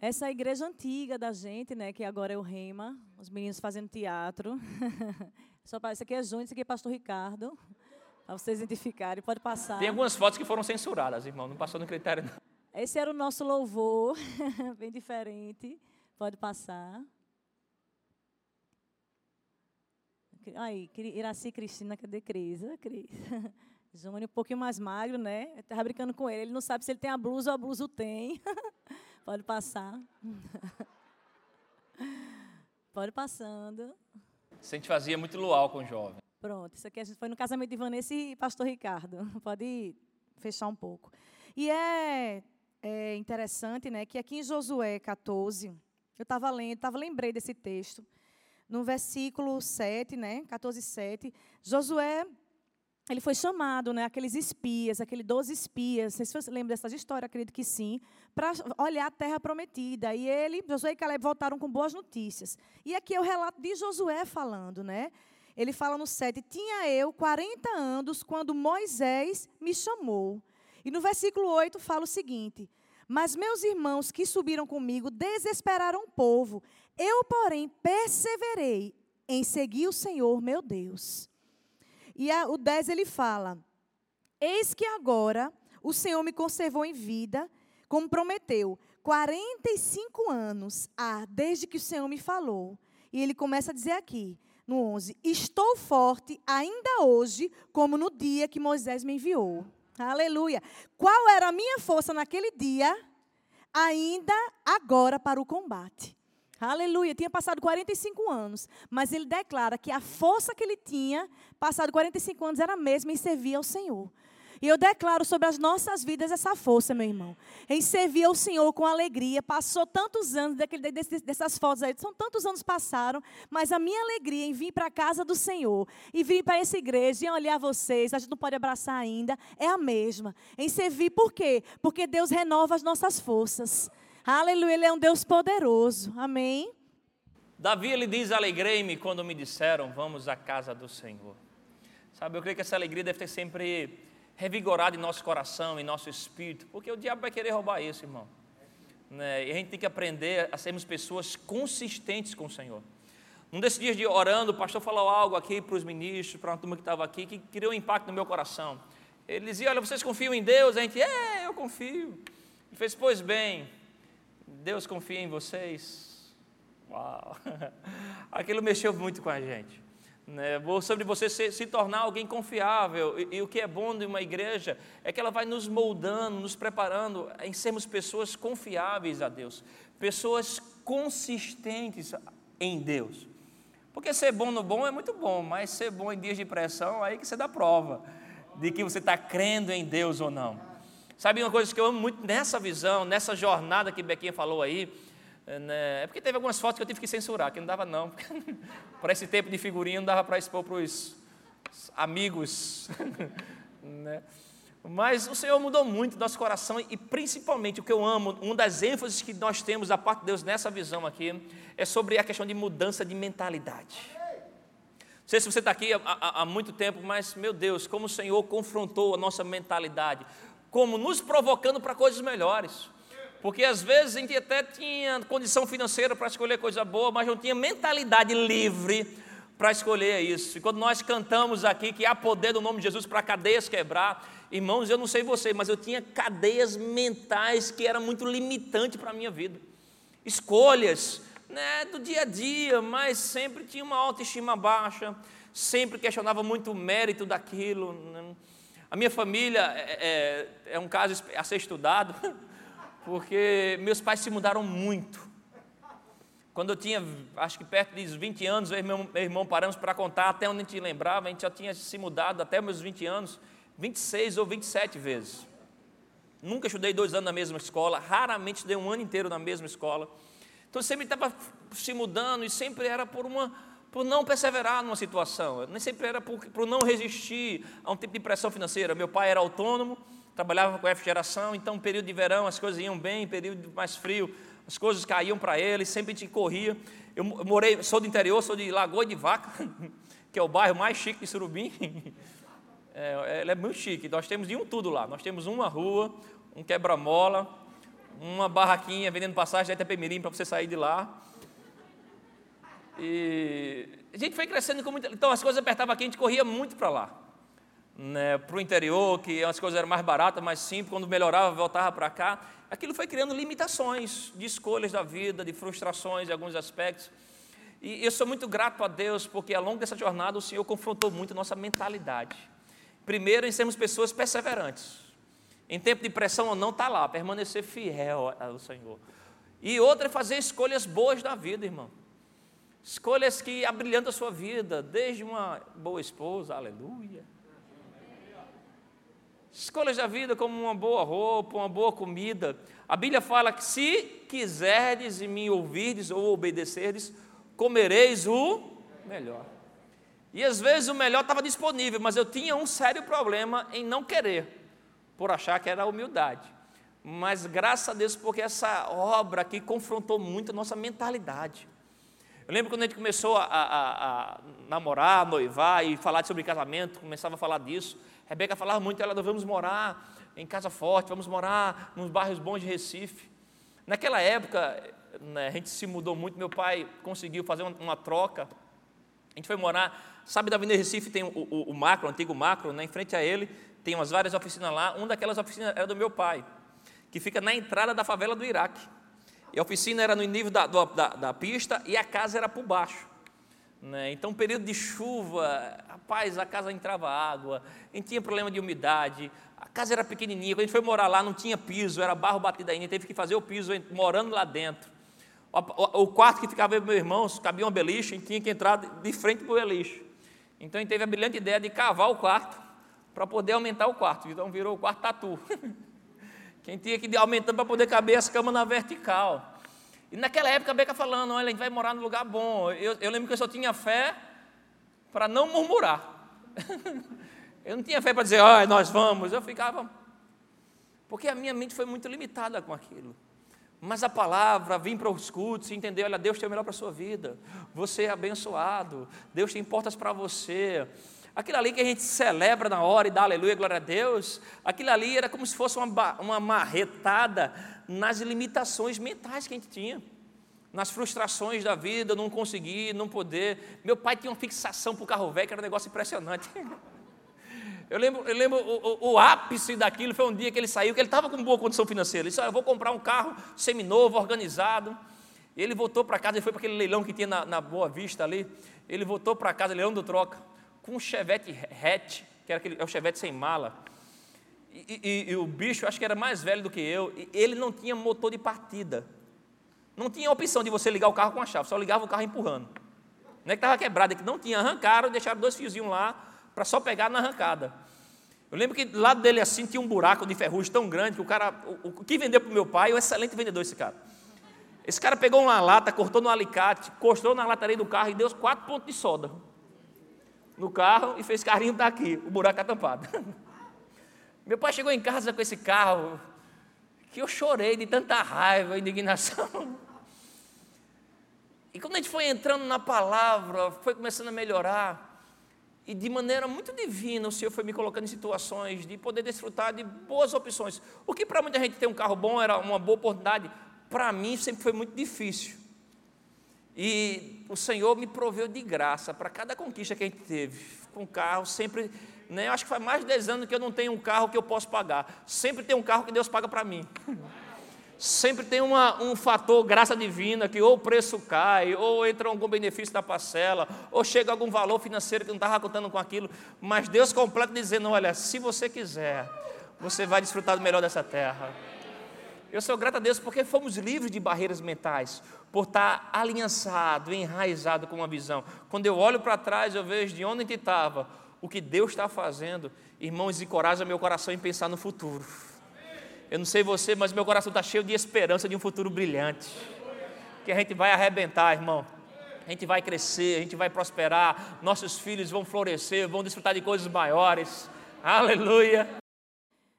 Speaker 2: Essa é a igreja antiga da gente, né, que agora é o Rema, os meninos fazendo teatro. Só para isso aqui é Júnior, isso aqui é Pastor Ricardo. Para vocês identificarem, pode passar.
Speaker 3: Tem algumas fotos que foram censuradas, irmão, não passou no critério não.
Speaker 2: Esse era o nosso louvor, bem diferente. Pode passar. Aí, Iraci Cristina, cadê Cris? Cris. Júnior um pouquinho mais magro, né? Estava brincando com ele. Ele não sabe se ele tem a blusa ou a blusa o tem. Pode passar. Pode passando.
Speaker 3: A gente fazia muito luau com o jovem.
Speaker 2: Pronto, isso aqui a gente foi no casamento de Vanessa e pastor Ricardo. Pode fechar um pouco. E é, é interessante, né, que aqui em Josué 14, eu estava lendo, tava, lembrei desse texto. No versículo 7, né, 14, 7, Josué ele foi chamado, né, aqueles espias, aqueles 12 espias, não sei se você lembra dessas histórias, acredito que sim, para olhar a terra prometida. E ele, Josué e Caleb voltaram com boas notícias. E aqui é o relato de Josué falando, né? Ele fala no 7, tinha eu 40 anos quando Moisés me chamou. E no versículo 8 fala o seguinte, mas meus irmãos que subiram comigo desesperaram o povo. Eu, porém, perseverei em seguir o Senhor, meu Deus. E a, o 10 ele fala: Eis que agora o Senhor me conservou em vida, como prometeu. 45 anos há desde que o Senhor me falou. E ele começa a dizer aqui, no 11: Estou forte ainda hoje, como no dia que Moisés me enviou. Aleluia. Qual era a minha força naquele dia? Ainda agora para o combate. Aleluia, tinha passado 45 anos, mas ele declara que a força que ele tinha, passado 45 anos, era a mesma em servir ao Senhor. E eu declaro sobre as nossas vidas essa força, meu irmão. Em servir ao Senhor com alegria. Passou tantos anos, daquele, dessas fotos aí, são tantos anos passaram, mas a minha alegria em vir para a casa do Senhor e vir para essa igreja e olhar vocês, a gente não pode abraçar ainda, é a mesma. Em servir, por quê? Porque Deus renova as nossas forças. Aleluia, Ele é um Deus poderoso. Amém.
Speaker 3: Davi, ele diz: Alegrei-me quando me disseram, vamos à casa do Senhor. Sabe, eu creio que essa alegria deve ter sempre revigorado em nosso coração, em nosso espírito, porque o diabo vai querer roubar isso, irmão. Né? E a gente tem que aprender a sermos pessoas consistentes com o Senhor. Num desses dias de orando, o pastor falou algo aqui para os ministros, para uma turma que estava aqui, que criou um impacto no meu coração. Ele dizia: Olha, vocês confiam em Deus? A gente, é, eu confio. Ele fez: Pois bem, Deus confia em vocês. Uau! Aquilo mexeu muito com a gente. Né? Sobre você se, se tornar alguém confiável. E, e, o que é bom de uma igreja é que ela vai nos moldando, nos preparando em sermos pessoas confiáveis a Deus, pessoas consistentes em Deus. Porque ser bom no bom é muito bom, mas ser bom em dias de pressão, aí que você dá prova de que você está crendo em Deus ou não. Sabe uma coisa que eu amo muito nessa visão, nessa jornada que Bequinha falou aí? É, né? é porque teve algumas fotos que eu tive que censurar, que não dava não. Por esse tempo de figurinha não dava para expor para os amigos. né? Mas o Senhor mudou muito nosso coração e principalmente o que eu amo, uma das ênfases que nós temos da parte de Deus nessa visão aqui, é sobre a questão de mudança de mentalidade. Não sei se você está aqui há, há, há muito tempo, mas, meu Deus, como o Senhor confrontou a nossa mentalidade, como nos provocando para coisas melhores. Porque às vezes a gente até tinha condição financeira para escolher coisa boa, mas não tinha mentalidade livre para escolher isso. E quando nós cantamos aqui que há poder no nome de Jesus para cadeias quebrar, irmãos, eu não sei você, mas eu tinha cadeias mentais que eram muito limitantes para a minha vida. Escolhas né, do dia a dia, mas sempre tinha uma autoestima baixa, sempre questionava muito o mérito daquilo. Né? A minha família é, é, é um caso a ser estudado, porque meus pais se mudaram muito. Quando eu tinha, acho que perto dos 20 anos, eu e meu, meu irmão paramos para contar, até onde a gente lembrava, a gente já tinha se mudado até meus 20 anos, 26 ou 27 vezes. Nunca estudei dois anos na mesma escola, raramente estudei um ano inteiro na mesma escola. Então sempre estava se mudando e sempre era por uma por não perseverar numa situação, nem sempre era por, por não resistir a um tipo de pressão financeira. Meu pai era autônomo, trabalhava com F geração, então período de verão as coisas iam bem, período mais frio as coisas caíam para ele, sempre a gente corria. Eu morei, sou do interior, sou de Lagoa de Vaca, que é o bairro mais chique de Surubim. É, ele é muito chique. Nós temos de um tudo lá. Nós temos uma rua, um quebra-mola, uma barraquinha vendendo passagem da Itapemirim para você sair de lá. E a gente foi crescendo com muito. Então as coisas apertavam aqui, a gente corria muito para lá. Né, para o interior, que as coisas eram mais baratas, mais simples, quando melhorava, voltava para cá. Aquilo foi criando limitações de escolhas da vida, de frustrações em alguns aspectos. E eu sou muito grato a Deus, porque ao longo dessa jornada o Senhor confrontou muito a nossa mentalidade. Primeiro, em sermos pessoas perseverantes. Em tempo de pressão ou não, está lá, permanecer fiel ao Senhor. E outra é fazer escolhas boas da vida, irmão. Escolhas que abrilhantam a sua vida, desde uma boa esposa, aleluia. Escolhas da vida como uma boa roupa, uma boa comida. A Bíblia fala que se quiserdes e me ouvirdes ou obedecerdes, comereis o melhor. E às vezes o melhor estava disponível, mas eu tinha um sério problema em não querer, por achar que era humildade. Mas graças a Deus, porque essa obra aqui confrontou muito a nossa mentalidade. Eu lembro quando a gente começou a, a, a namorar, noivar e falar sobre casamento, começava a falar disso. Rebeca falava muito, ela, vamos morar em Casa Forte, vamos morar nos bairros bons de Recife. Naquela época, né, a gente se mudou muito, meu pai conseguiu fazer uma, uma, troca. A gente foi morar, sabe da Avenida Recife tem o, o, o macro, o antigo macro, né, em frente a ele tem umas várias oficinas lá. Uma daquelas oficinas era do meu pai, que fica na entrada da favela do Iraque. E a oficina era no nível da, da, da pista e a casa era por baixo. Né? Então, período de chuva, rapaz, a casa entrava água, a gente tinha problema de umidade, a casa era pequenininha, quando a gente foi morar lá não tinha piso, era barro batido ainda, teve que fazer o piso morando lá dentro. O, o quarto que ficava meu irmão, cabia um beliche, a gente tinha que entrar de frente para o beliche. Então a gente teve a brilhante ideia de cavar o quarto para poder aumentar o quarto. Então virou o quarto tatu. Quem tinha que ir aumentando para poder caber as camas na vertical. E naquela época a Beca falando, olha, a gente vai morar num lugar bom. Eu, eu lembro que eu só tinha fé para não murmurar. eu não tinha fé para dizer, olha, nós vamos. Eu ficava. Porque a minha mente foi muito limitada com aquilo. Mas a palavra, vir para os cultos e entender, olha, Deus tem o melhor para a sua vida. Você é abençoado. Deus tem portas para você. Aquilo ali que a gente celebra na hora e dá aleluia, glória a Deus, aquilo ali era como se fosse uma, uma marretada nas limitações mentais que a gente tinha, nas frustrações da vida, não conseguir, não poder. Meu pai tinha uma fixação para o carro velho, que era um negócio impressionante. Eu lembro, eu lembro o, o, o, ápice daquilo foi um dia que ele saiu, que ele estava com boa condição financeira. Ele disse: Eu vou comprar um carro seminovo, organizado. Ele voltou para casa, ele foi para aquele leilão que tinha na, na Boa Vista ali. Ele voltou para casa, leilão do troca com um Chevette hatch, que era aquele, é o Chevette sem mala. E, e, e, o bicho, acho que era mais velho do que eu, ele não tinha motor de partida. Não tinha opção de você ligar o carro com a chave, só ligava o carro empurrando. Não é que estava quebrado, é que não tinha, arrancaram, deixaram dois fiozinhos lá para só pegar na arrancada. Eu lembro que do lado dele assim tinha um buraco de ferrugem tão grande que o cara, o, o que vendeu para o meu pai, um excelente vendedor esse cara. Esse cara pegou uma lata, cortou no alicate, encostou na lataria do carro e deu quatro pontos de soda no carro e fez carinho tá aqui, o buraco está tampado. Meu pai chegou em casa com esse carro, que eu chorei de tanta raiva, indignação. E quando a gente foi entrando na palavra, foi começando a melhorar. e de maneira muito divina, o Senhor foi me colocando em situações de poder desfrutar de boas opções. O que para muita gente ter um carro bom era uma boa oportunidade, para mim sempre foi muito difícil. E o Senhor me proveu de graça para cada conquista que a gente teve. Com carro, sempre, né, acho que faz mais de 10 anos que eu não tenho um carro que eu posso pagar. Sempre tem um carro que Deus paga para mim. sempre tem uma, um fator graça divina que ou o preço cai, ou entra algum benefício da parcela, ou chega algum valor financeiro que não estava contando com aquilo, mas Deus completa dizendo: olha, se você quiser, você vai desfrutar do melhor dessa terra. Eu sou grato a Deus porque fomos livres de barreiras mentais, por estar aliançado, enraizado com uma visão. Quando eu olho para trás, eu vejo de onde a gente estava, o que Deus está fazendo, irmãos, encoraja meu coração em pensar no futuro. Eu não sei você, mas meu coração está cheio de esperança de um futuro brilhante. Que a gente vai arrebentar, irmão. A gente vai crescer, a gente vai prosperar, nossos filhos vão florescer, vão desfrutar de coisas maiores. Aleluia.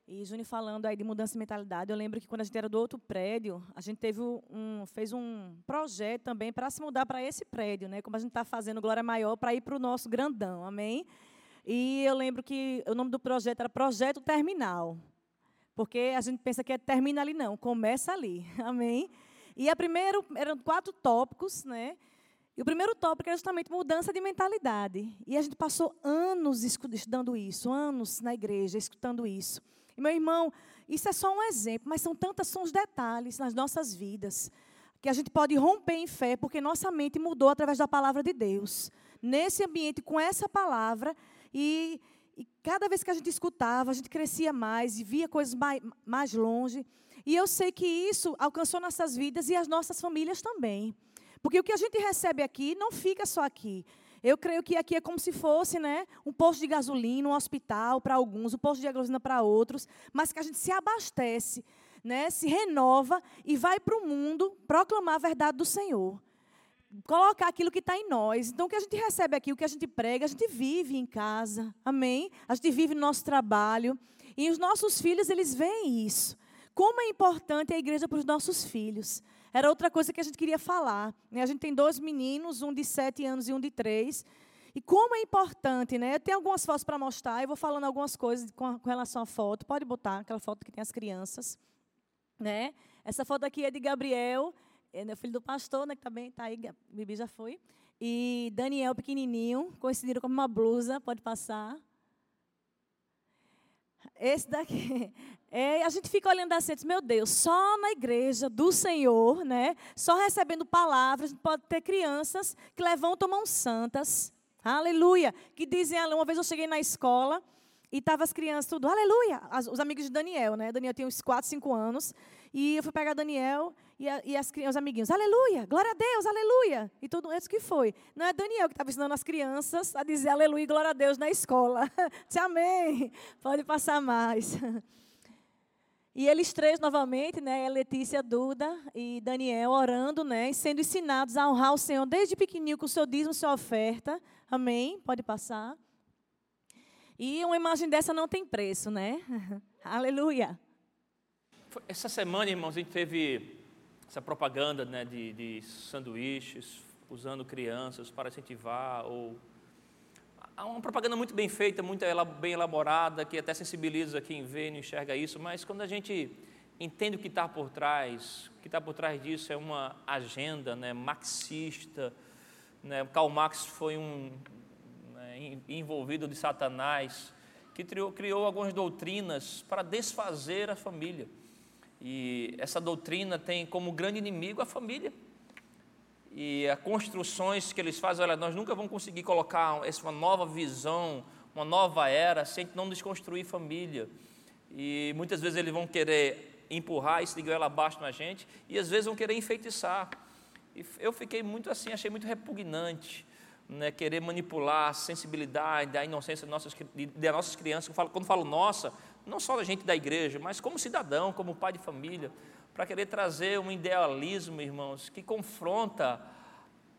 Speaker 2: E Júnior falando aí de mudança de mentalidade, eu lembro que quando a gente era do outro prédio, a gente teve um, fez um projeto também para se mudar para esse prédio, né? Como a gente está fazendo Glória Maior para ir para o nosso grandão, amém? E eu lembro que o nome do projeto era Projeto Terminal. Porque a gente pensa que é, termina ali, não, começa ali. Amém? E a primeiro, eram quatro tópicos, né? E o primeiro tópico era justamente mudança de mentalidade. E a gente passou anos estudando isso, anos na igreja, escutando isso. E, meu irmão, isso é só um exemplo, mas são tantos são os detalhes nas nossas vidas que a gente pode romper em fé, porque nossa mente mudou através da palavra de Deus. Nesse ambiente, com essa palavra, e e cada vez que a gente escutava, a gente crescia mais e via coisas mais, mais longe. E eu sei que isso alcançou nossas vidas e as nossas famílias também. Porque o que a gente recebe aqui não fica só aqui. Eu creio que aqui é como se fosse né, um posto de gasolina, um hospital para alguns, um posto de gasolina para outros, mas que a gente se abastece, né, se renova e vai para o mundo proclamar a verdade do Senhor colocar aquilo que está em nós. Então, o que a gente recebe aqui, o que a gente prega, a gente vive em casa, amém? A gente vive no nosso trabalho. E os nossos filhos, eles veem isso. Como é importante a igreja para os nossos filhos. Era outra coisa que a gente queria falar. Né? A gente tem dois meninos, um de sete anos e um de três. E como é importante, né? Eu tenho algumas fotos para mostrar, eu vou falando algumas coisas com, com relação à foto. Pode botar aquela foto que tem as crianças. Né? Essa foto aqui é de Gabriel, é filho do pastor, né, que também está aí, Bibi já foi. E Daniel, pequenininho, coincidiram como uma blusa, pode passar. Esse daqui, é, a gente fica olhando assim, meu Deus, só na igreja do Senhor, né? Só recebendo palavras, pode ter crianças que levantam mãos santas, aleluia, que dizem, uma vez eu cheguei na escola e estavam as crianças tudo, aleluia, as, os amigos de Daniel, né? Daniel tem uns 4, 5 anos, e eu fui pegar Daniel e, a, e as, os amiguinhos, aleluia, glória a Deus, aleluia. E tudo isso que foi. Não é Daniel que estava ensinando as crianças a dizer aleluia e glória a Deus na escola. Disse amém. Pode passar mais. E eles três novamente, né, Letícia, Duda e Daniel, orando, né, e sendo ensinados a honrar o Senhor desde pequenininho com o seu dízimo, sua oferta. Amém? Pode passar. E uma imagem dessa não tem preço, né? Aleluia.
Speaker 3: Essa semana, irmãos, a gente teve essa propaganda né, de, de sanduíches, usando crianças para incentivar, ou há uma propaganda muito bem feita, muito bem elaborada, que até sensibiliza quem vê e não enxerga isso, mas quando a gente entende o que está por trás, o que está por trás disso é uma agenda né, marxista, né, Karl Marx foi um envolvido de Satanás, que criou, criou algumas doutrinas para desfazer a família. E essa doutrina tem como grande inimigo a família. E as construções que eles fazem, olha, nós nunca vamos conseguir colocar essa nova visão, uma nova era, sem não desconstruir família. E muitas vezes eles vão querer empurrar esse de ela abaixo na gente, e às vezes vão querer enfeitiçar. E eu fiquei muito assim, achei muito repugnante. Né, querer manipular a sensibilidade, a inocência de nossas, de nossas crianças. Quando falo nossa, não só da gente da igreja, mas como cidadão, como pai de família, para querer trazer um idealismo, irmãos, que confronta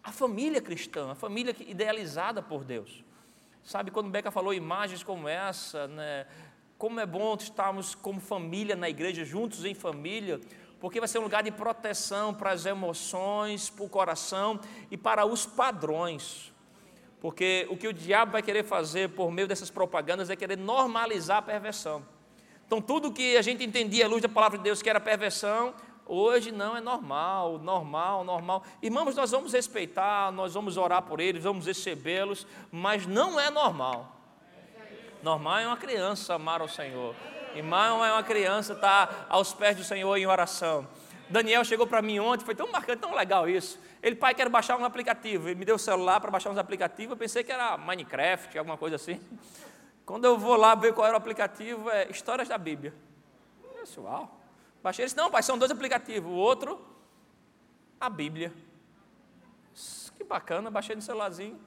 Speaker 3: a família cristã, a família idealizada por Deus. Sabe, quando Beca falou imagens como essa, né, como é bom estarmos como família na igreja, juntos em família, porque vai ser um lugar de proteção para as emoções, para o coração e para os padrões. Porque o que o diabo vai querer fazer por meio dessas propagandas é querer normalizar a perversão. Então, tudo que a gente entendia à luz da palavra de Deus que era perversão, hoje não é normal, normal, normal. Irmãos, nós vamos respeitar, nós vamos orar por eles, vamos recebê-los, mas não é normal. Normal é uma criança amar ao Senhor. Irmão é uma criança estar aos pés do Senhor em oração. Daniel chegou para mim ontem, foi tão marcante, tão legal isso. Ele, pai, quero baixar um aplicativo. Ele me deu o celular para baixar uns aplicativos. Eu pensei que era Minecraft, alguma coisa assim. Quando eu vou lá ver qual era o aplicativo, é Histórias da Bíblia. Disse, uau. Baixei. Disse, não, pai, são dois aplicativos. O outro, a Bíblia. Que bacana, baixei no celularzinho.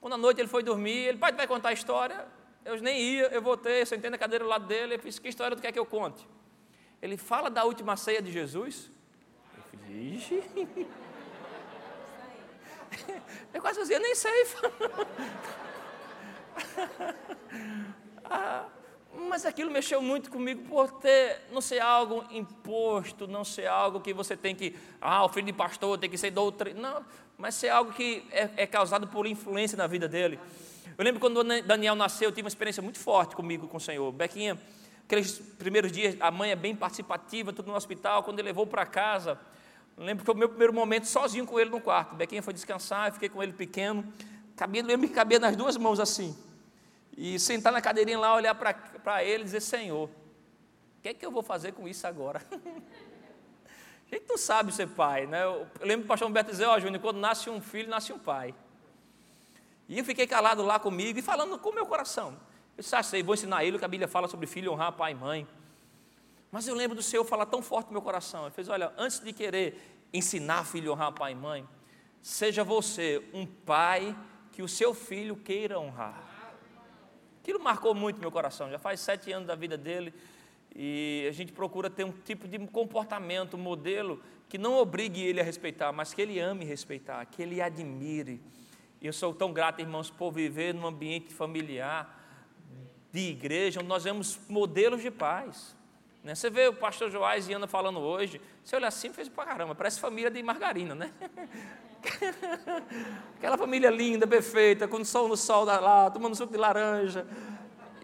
Speaker 3: Quando à noite ele foi dormir, ele, pai, vai contar a história? Eu nem ia, eu voltei, eu sentei na cadeira do lado dele, eu fiz, que história tu quer que eu conte? Ele fala da última ceia de Jesus. Eu falei. Eu quase dizia, nem sei. ah, mas aquilo mexeu muito comigo por ter, não ser algo imposto, não ser algo que você tem que, ah, o filho de pastor tem que ser doutrina. Não, mas ser algo que é, é causado por influência na vida dele. Eu lembro quando Daniel nasceu, eu tive uma experiência muito forte comigo, com o Senhor. Bequinha, aqueles primeiros dias, a mãe é bem participativa, tudo no hospital. Quando ele levou para casa, lembro que foi o meu primeiro momento sozinho com ele no quarto. Bequinha foi descansar, eu fiquei com ele pequeno. Cabia, lembro que cabia nas duas mãos assim. E sentar na cadeirinha lá, olhar para ele e dizer: Senhor, o que é que eu vou fazer com isso agora? a gente não sabe ser pai, né? Eu lembro o pastor Humberto dizer: Ó, oh, Júnior, quando nasce um filho, nasce um pai. E eu fiquei calado lá comigo e falando com o meu coração. Eu disse, ah, sei, vou ensinar ele o que a Bíblia fala sobre filho honrar pai e mãe. Mas eu lembro do Senhor falar tão forte no meu coração. Ele fez, olha, antes de querer ensinar filho a honrar pai e mãe, seja você um pai que o seu filho queira honrar. Aquilo marcou muito meu coração. Já faz sete anos da vida dele e a gente procura ter um tipo de comportamento, um modelo que não obrigue ele a respeitar, mas que ele ame respeitar, que ele admire eu sou tão grato, irmãos, por viver num ambiente familiar, de igreja, onde nós vemos modelos de paz. Né? Você vê o pastor Joás e Ana falando hoje, você olha assim e fez para caramba, parece família de margarina, né? Aquela família linda, perfeita, com sol no sol lá, tomando suco de laranja.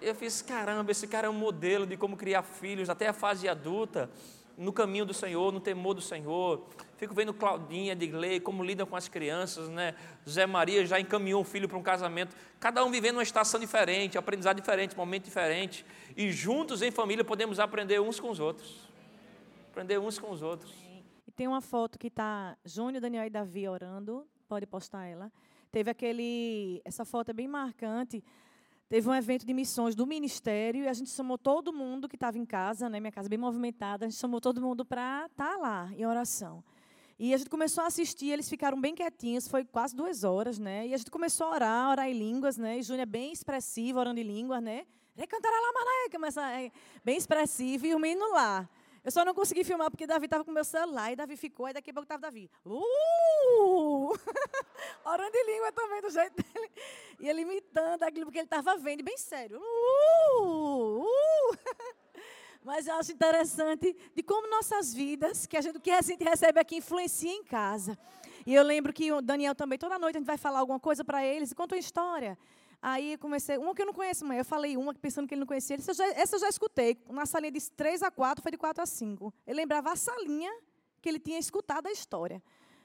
Speaker 3: Eu fiz, caramba, esse cara é um modelo de como criar filhos, até a fase adulta, no caminho do Senhor, no temor do Senhor. Fico vendo Claudinha, Digley, como lidam com as crianças, né? Zé Maria já encaminhou um filho para um casamento. Cada um vivendo uma estação diferente, aprendizado diferente, momento diferente. E juntos em família podemos aprender uns com os outros. Aprender uns com os outros.
Speaker 2: E tem uma foto que está Júnior, Daniel e Davi orando. Pode postar ela. Teve aquele. Essa foto é bem marcante. Teve um evento de missões do ministério e a gente chamou todo mundo que estava em casa, né, minha casa bem movimentada, a gente chamou todo mundo para estar tá lá em oração. E a gente começou a assistir, eles ficaram bem quietinhos, foi quase duas horas, né? E a gente começou a orar, orar em línguas, né? E Júnior é bem expressivo, orando em línguas, né? Começa é, bem expressivo, e o menino lá. Eu só não consegui filmar porque Davi estava com meu celular, e Davi ficou, e daqui a pouco estava Davi. Uh! orando em língua também, do jeito dele. E ele imitando aquilo, porque ele estava vendo, bem sério. Uh! Uh! Mas eu acho interessante de como nossas vidas, que a gente, que a gente recebe aqui, influencia em casa. E eu lembro que o Daniel também, toda noite a gente vai falar alguma coisa para eles, e conta uma história. Aí comecei, uma que eu não conheço, mãe. Eu falei uma pensando que ele não conhecia. Essa eu já, essa eu já escutei. Uma salinha de 3 a 4, foi de 4 a 5. Ele lembrava a salinha que ele tinha escutado a história.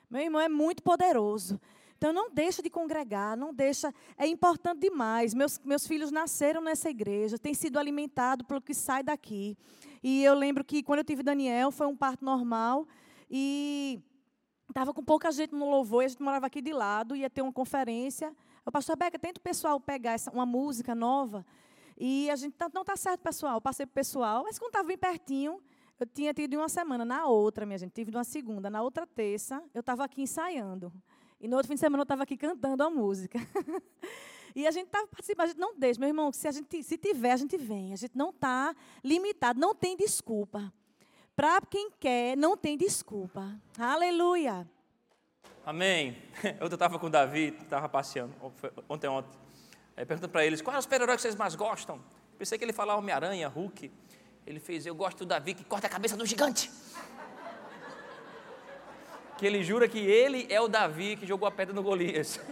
Speaker 2: Meu irmão é muito poderoso. Então não deixa de congregar, não deixa. É importante demais. Meus, meus filhos nasceram nessa igreja, têm sido alimentados pelo que sai daqui. E eu lembro que quando eu tive Daniel, foi um parto normal. E estava com pouca gente no louvor, a gente morava aqui de lado, ia ter uma conferência. O pastor Beca, tenta o pessoal pegar essa, uma música nova. E a gente, não está certo, pessoal. Eu passei para o pessoal, mas quando estava bem pertinho, eu tinha tido uma semana. Na outra, minha gente, tive uma segunda. Na outra terça, eu estava aqui ensaiando. E no outro fim de semana eu estava aqui cantando a música. e a gente estava participando, a gente não deixa, meu irmão, se a gente se tiver, a gente vem. A gente não está limitado, não tem desculpa. Para quem quer, não tem desculpa. Aleluia.
Speaker 3: Amém. Eu estava com o Davi, estava passeando ontem, ontem. Aí perguntando para eles, qual é o super-herói que vocês mais gostam? Pensei que ele falava Homem-Aranha, Hulk. Ele fez, eu gosto do Davi que corta a cabeça do gigante que ele jura que ele é o Davi que jogou a pedra no Golias.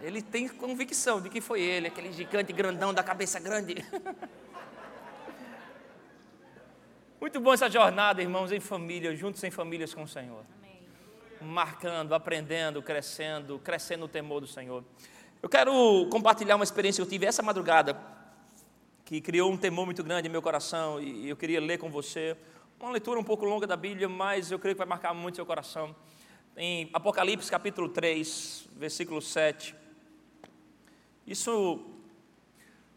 Speaker 3: Ele tem convicção de que foi ele, aquele gigante grandão da cabeça grande. Muito bom essa jornada, irmãos, em família, juntos em famílias com o Senhor. Amém. Marcando, aprendendo, crescendo, crescendo no temor do Senhor. Eu quero compartilhar uma experiência que eu tive essa madrugada, que criou um temor muito grande em meu coração, e eu queria ler com você. Uma leitura um pouco longa da Bíblia, mas eu creio que vai marcar muito seu coração. Em Apocalipse capítulo 3, versículo 7. Isso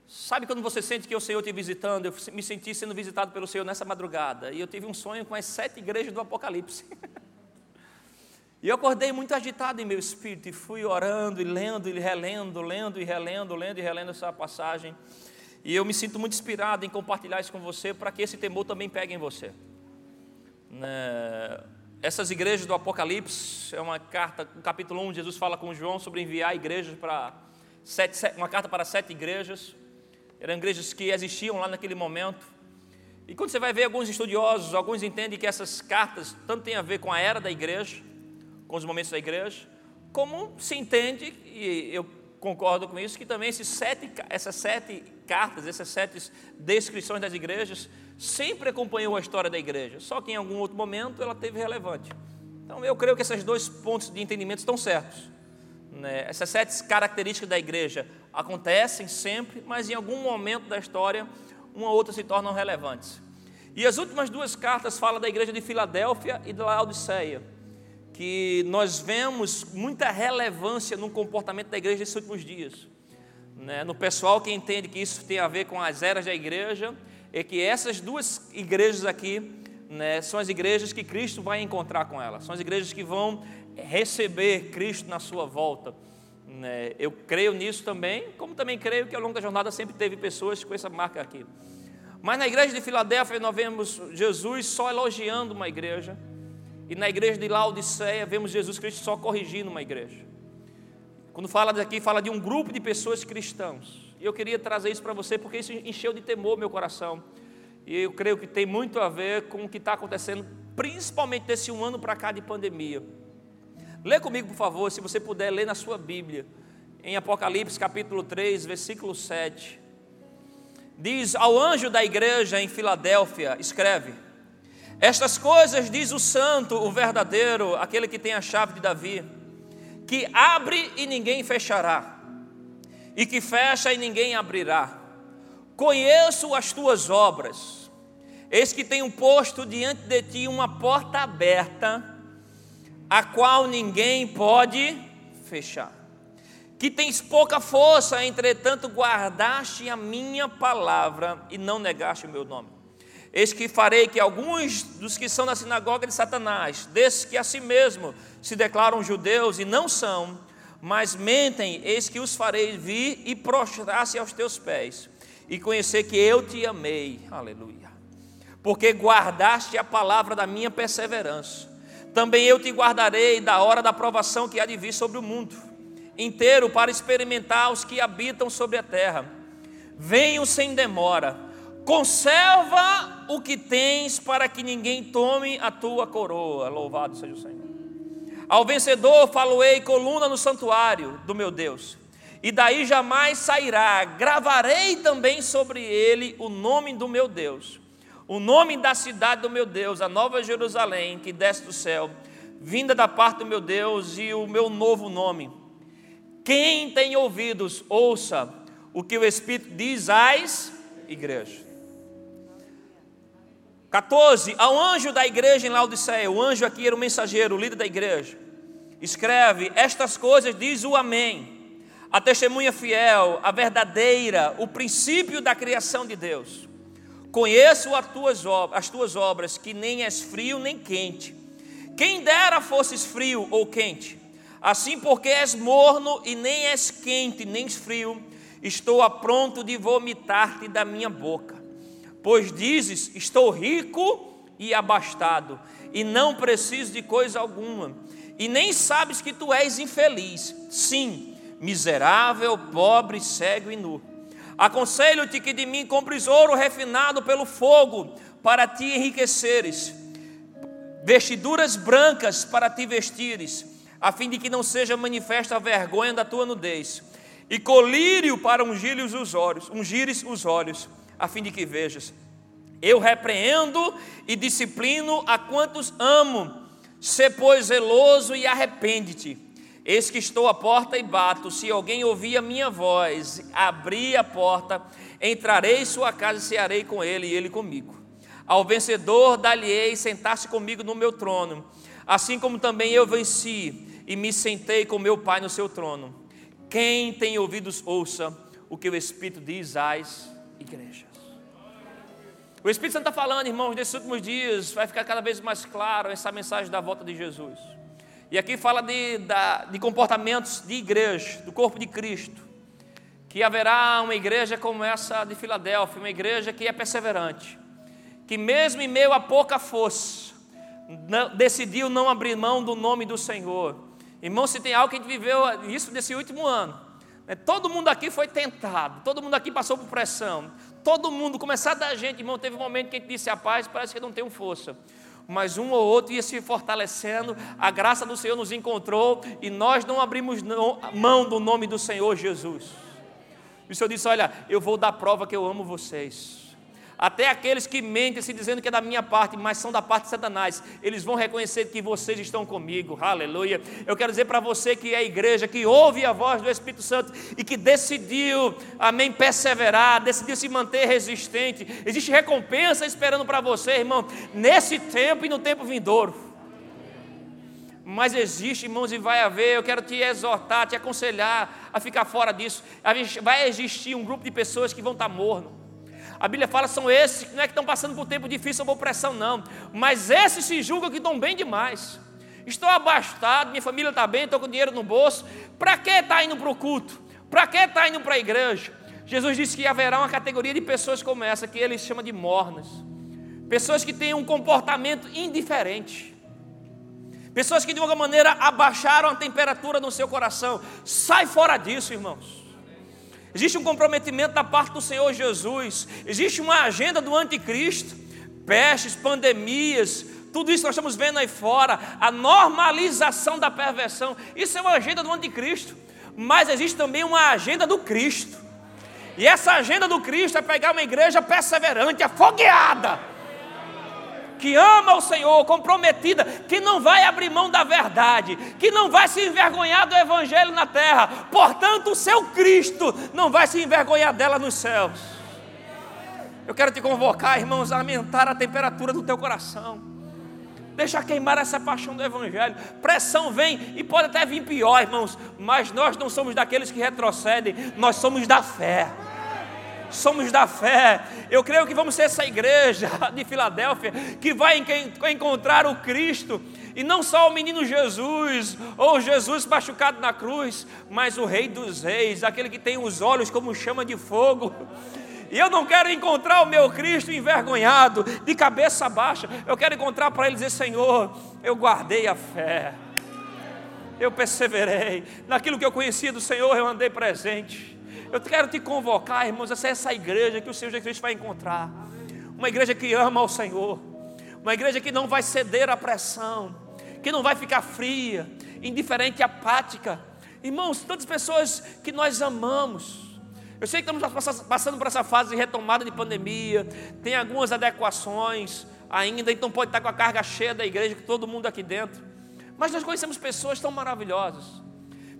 Speaker 3: Sabe quando você sente que o Senhor te visitando? Eu me senti sendo visitado pelo Senhor nessa madrugada. E eu tive um sonho com as sete igrejas do Apocalipse. e eu acordei muito agitado em meu espírito e fui orando e lendo e relendo, lendo e relendo, lendo e relendo essa passagem. E eu me sinto muito inspirado em compartilhar isso com você para que esse temor também pegue em você. Essas igrejas do Apocalipse, é uma carta, no capítulo 1, Jesus fala com João sobre enviar igrejas para sete, uma carta para sete igrejas. Eram igrejas que existiam lá naquele momento. E quando você vai ver alguns estudiosos, alguns entendem que essas cartas tanto têm a ver com a era da igreja, com os momentos da igreja, como se entende, e eu concordo com isso, que também esses sete, essas sete cartas, essas sete descrições das igrejas, sempre acompanhou a história da igreja, só que em algum outro momento ela teve relevante. Então eu creio que esses dois pontos de entendimento estão certos. Né? Essas sete características da igreja acontecem sempre, mas em algum momento da história, uma ou outra se tornam relevantes. E as últimas duas cartas falam da igreja de Filadélfia e da Laodiceia, que nós vemos muita relevância no comportamento da igreja nesses últimos dias. Né? No pessoal que entende que isso tem a ver com as eras da igreja, é que essas duas igrejas aqui né, são as igrejas que Cristo vai encontrar com elas, são as igrejas que vão receber Cristo na sua volta. Né? Eu creio nisso também, como também creio que ao longo da jornada sempre teve pessoas com essa marca aqui. Mas na igreja de Filadélfia nós vemos Jesus só elogiando uma igreja, e na igreja de Laodiceia vemos Jesus Cristo só corrigindo uma igreja. Quando fala daqui, fala de um grupo de pessoas cristãos. E eu queria trazer isso para você porque isso encheu de temor meu coração. E eu creio que tem muito a ver com o que está acontecendo, principalmente desse um ano para cá de pandemia. Lê comigo, por favor, se você puder ler na sua Bíblia, em Apocalipse capítulo 3, versículo 7. Diz: Ao anjo da igreja em Filadélfia, escreve: Estas coisas diz o santo, o verdadeiro, aquele que tem a chave de Davi, que abre e ninguém fechará, e que fecha e ninguém abrirá. Conheço as tuas obras, eis que tenho posto diante de ti uma porta aberta a qual ninguém pode fechar. Que tens pouca força, entretanto guardaste a minha palavra e não negaste o meu nome. Eis que farei que alguns dos que são da sinagoga de Satanás, desses que a si mesmo se declaram judeus e não são, mas mentem, eis que os farei vir e prostrar-se aos teus pés, e conhecer que eu te amei. Aleluia. Porque guardaste a palavra da minha perseverança também eu te guardarei da hora da provação que há de vir sobre o mundo inteiro para experimentar os que habitam sobre a terra. Venham sem demora, conserva o que tens para que ninguém tome a tua coroa. Louvado seja o Senhor. Ao vencedor faloei coluna no santuário do meu Deus, e daí jamais sairá. Gravarei também sobre ele o nome do meu Deus o nome da cidade do meu Deus, a nova Jerusalém, que desce do céu, vinda da parte do meu Deus, e o meu novo nome. Quem tem ouvidos, ouça o que o Espírito diz às igrejas. 14. Ao anjo da igreja em Laodiceia, o anjo aqui era o mensageiro, o líder da igreja. Escreve: Estas coisas diz o Amém, a testemunha fiel, a verdadeira, o princípio da criação de Deus. Conheço as tuas, obras, as tuas obras, que nem és frio nem quente. Quem dera fosses frio ou quente. Assim, porque és morno e nem és quente nem frio, estou a pronto de vomitar-te da minha boca. Pois dizes: Estou rico e abastado, e não preciso de coisa alguma, e nem sabes que tu és infeliz. Sim, miserável, pobre, cego e nu. Aconselho-te que de mim compres ouro refinado pelo fogo, para te enriqueceres, vestiduras brancas para te vestires, a fim de que não seja manifesta a vergonha da tua nudez, e colírio para ungir-lhes os olhos, ungires os olhos, a fim de que vejas. Eu repreendo e disciplino a quantos amo. Se pois zeloso e arrepende-te. Eis que estou à porta e bato. Se alguém ouvir a minha voz, abrir a porta, entrarei em sua casa e cearei com ele e ele comigo. Ao vencedor dar-lhe-ei sentar-se comigo no meu trono, assim como também eu venci e me sentei com meu Pai no seu trono. Quem tem ouvidos, ouça o que o Espírito diz às igrejas. O Espírito Santo está falando, irmãos, nesses últimos dias vai ficar cada vez mais claro essa mensagem da volta de Jesus. E aqui fala de, da, de comportamentos de igreja, do corpo de Cristo. Que haverá uma igreja como essa de Filadélfia, uma igreja que é perseverante, que mesmo em meio a pouca força, não, decidiu não abrir mão do nome do Senhor. Irmão, se tem algo que a gente viveu isso nesse último ano, né, todo mundo aqui foi tentado, todo mundo aqui passou por pressão, todo mundo, começar da gente, irmão, teve um momento que a gente disse a paz, parece que não tem força. Mas um ou outro ia se fortalecendo, a graça do Senhor nos encontrou e nós não abrimos mão do nome do Senhor Jesus. E o Senhor disse: Olha, eu vou dar prova que eu amo vocês. Até aqueles que mentem se dizendo que é da minha parte, mas são da parte de Satanás, eles vão reconhecer que vocês estão comigo. Aleluia. Eu quero dizer para você que é a igreja que ouve a voz do Espírito Santo e que decidiu, amém, perseverar, decidiu se manter resistente. Existe recompensa esperando para você, irmão, nesse tempo e no tempo vindouro. Mas existe, irmãos, e vai haver, eu quero te exortar, te aconselhar a ficar fora disso. Vai existir um grupo de pessoas que vão estar morno a Bíblia fala são esses que não é que estão passando por um tempo difícil ou opressão, não. Mas esses se julgam que estão bem demais. Estou abastado, minha família está bem, estou com dinheiro no bolso. Para que está indo para o culto? Para que está indo para a igreja? Jesus disse que haverá uma categoria de pessoas como essa, que ele chama de mornas. Pessoas que têm um comportamento indiferente. Pessoas que de alguma maneira abaixaram a temperatura no seu coração. Sai fora disso, irmãos. Existe um comprometimento da parte do Senhor Jesus, existe uma agenda do anticristo, pestes, pandemias, tudo isso nós estamos vendo aí fora, a normalização da perversão, isso é uma agenda do anticristo, mas existe também uma agenda do Cristo. E essa agenda do Cristo é pegar uma igreja perseverante, afogueada, que ama o Senhor, comprometida, que não vai abrir mão da verdade, que não vai se envergonhar do Evangelho na terra, portanto, o seu Cristo não vai se envergonhar dela nos céus. Eu quero te convocar, irmãos, a aumentar a temperatura do teu coração. Deixa queimar essa paixão do Evangelho. Pressão vem e pode até vir pior, irmãos, mas nós não somos daqueles que retrocedem, nós somos da fé somos da fé. Eu creio que vamos ser essa igreja de Filadélfia que vai encontrar o Cristo e não só o menino Jesus, ou Jesus machucado na cruz, mas o Rei dos Reis, aquele que tem os olhos como chama de fogo. E eu não quero encontrar o meu Cristo envergonhado, de cabeça baixa. Eu quero encontrar para ele dizer: Senhor, eu guardei a fé, eu perseverei, naquilo que eu conhecia do Senhor, eu andei presente. Eu quero te convocar, irmãos, essa é essa igreja que o Senhor Jesus Cristo vai encontrar. Uma igreja que ama ao Senhor. Uma igreja que não vai ceder à pressão. Que não vai ficar fria, indiferente, apática. Irmãos, tantas pessoas que nós amamos. Eu sei que estamos passando por essa fase de retomada de pandemia. Tem algumas adequações ainda, então pode estar com a carga cheia da igreja, que todo mundo aqui dentro. Mas nós conhecemos pessoas tão maravilhosas.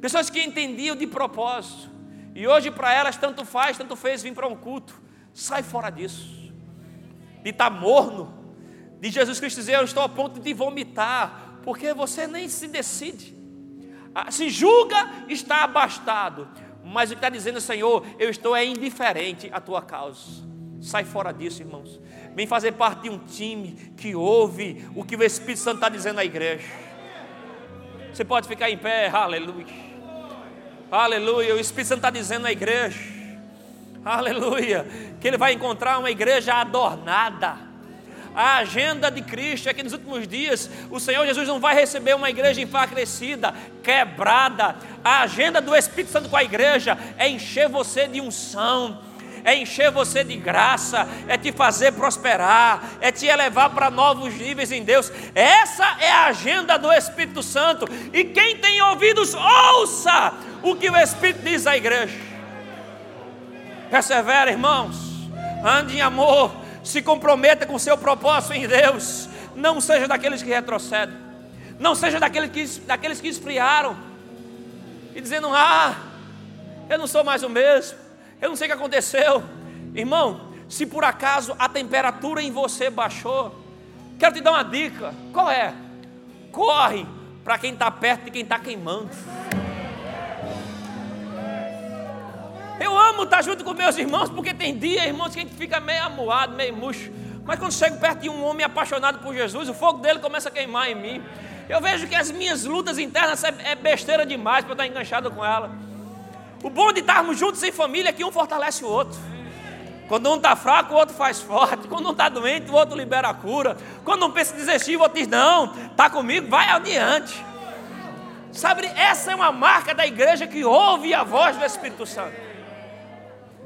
Speaker 3: Pessoas que entendiam de propósito e hoje para elas tanto faz, tanto fez vir para um culto. Sai fora disso. De estar tá morno. De Jesus Cristo dizer, eu estou a ponto de vomitar. Porque você nem se decide. Ah, se julga, está abastado. Mas o que está dizendo, Senhor, eu estou é indiferente à tua causa. Sai fora disso, irmãos. Vem fazer parte de um time que ouve o que o Espírito Santo está dizendo à igreja. Você pode ficar em pé, aleluia. Aleluia. O Espírito Santo está dizendo à igreja. Aleluia. Que ele vai encontrar uma igreja adornada. A agenda de Cristo é que nos últimos dias o Senhor Jesus não vai receber uma igreja enfraquecida, quebrada. A agenda do Espírito Santo com a igreja é encher você de unção é encher você de graça, é te fazer prosperar, é te elevar para novos níveis em Deus. Essa é a agenda do Espírito Santo. E quem tem ouvidos, ouça o que o Espírito diz à igreja. Persevera, irmãos. Ande em amor. Se comprometa com o seu propósito em Deus. Não seja daqueles que retrocedem. Não seja daqueles que, daqueles que esfriaram. E dizendo, ah, eu não sou mais o mesmo, eu não sei o que aconteceu. Irmão, se por acaso a temperatura em você baixou, quero te dar uma dica: qual é? Corre para quem está perto de quem está queimando. Eu amo estar junto com meus irmãos, porque tem dia, irmãos, que a gente fica meio amuado, meio murcho. Mas quando chego perto de um homem apaixonado por Jesus, o fogo dele começa a queimar em mim. Eu vejo que as minhas lutas internas é, é besteira demais para estar enganchado com ela. O bom de estarmos juntos em família é que um fortalece o outro. Quando um está fraco, o outro faz forte. Quando um está doente, o outro libera a cura. Quando um pensa em desistir, o outro diz: Não, está comigo, vai adiante. Sabe, essa é uma marca da igreja que ouve a voz do Espírito Santo.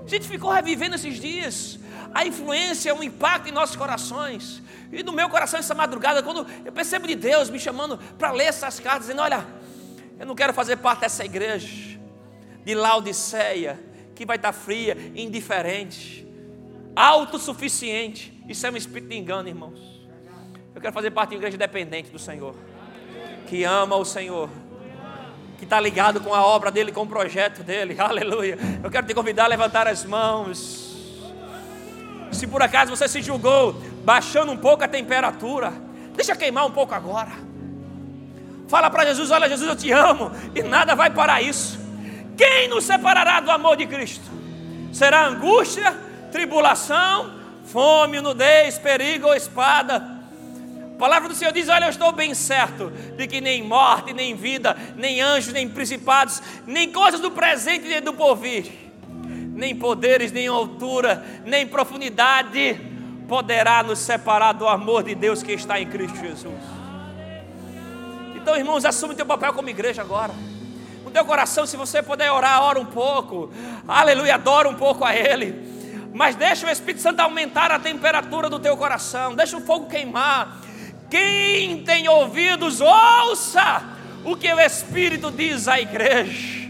Speaker 3: A gente ficou revivendo esses dias. A influência, o impacto em nossos corações. E no meu coração, essa madrugada, quando eu percebo de Deus me chamando para ler essas cartas, dizendo: Olha, eu não quero fazer parte dessa igreja de Laodiceia, que vai estar fria, indiferente, autossuficiente. Isso é um espírito de engano, irmãos. Eu quero fazer parte de uma igreja dependente do Senhor, que ama o Senhor, que está ligado com a obra dele, com o projeto dele. Aleluia. Eu quero te convidar a levantar as mãos. Se por acaso você se julgou baixando um pouco a temperatura, deixa queimar um pouco agora. Fala para Jesus: Olha, Jesus, eu te amo, e nada vai parar isso. Quem nos separará do amor de Cristo? Será angústia, tribulação, fome, nudez, perigo ou espada? A palavra do Senhor diz: Olha, eu estou bem certo de que nem morte, nem vida, nem anjos, nem principados, nem coisas do presente nem do porvir, nem poderes, nem altura, nem profundidade poderá nos separar do amor de Deus que está em Cristo Jesus. Então, irmãos, assume teu papel como igreja agora teu coração, se você puder orar, ora um pouco. Aleluia, adora um pouco a Ele. Mas deixa o Espírito Santo aumentar a temperatura do teu coração. Deixa o fogo queimar. Quem tem ouvidos, ouça o que o Espírito diz à igreja.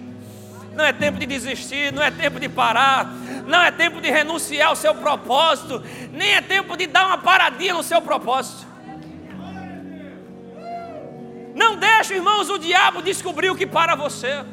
Speaker 3: Não é tempo de desistir, não é tempo de parar, não é tempo de renunciar ao seu propósito, nem é tempo de dar uma paradinha no seu propósito. Não deixe, irmãos, o diabo descobrir o que para você.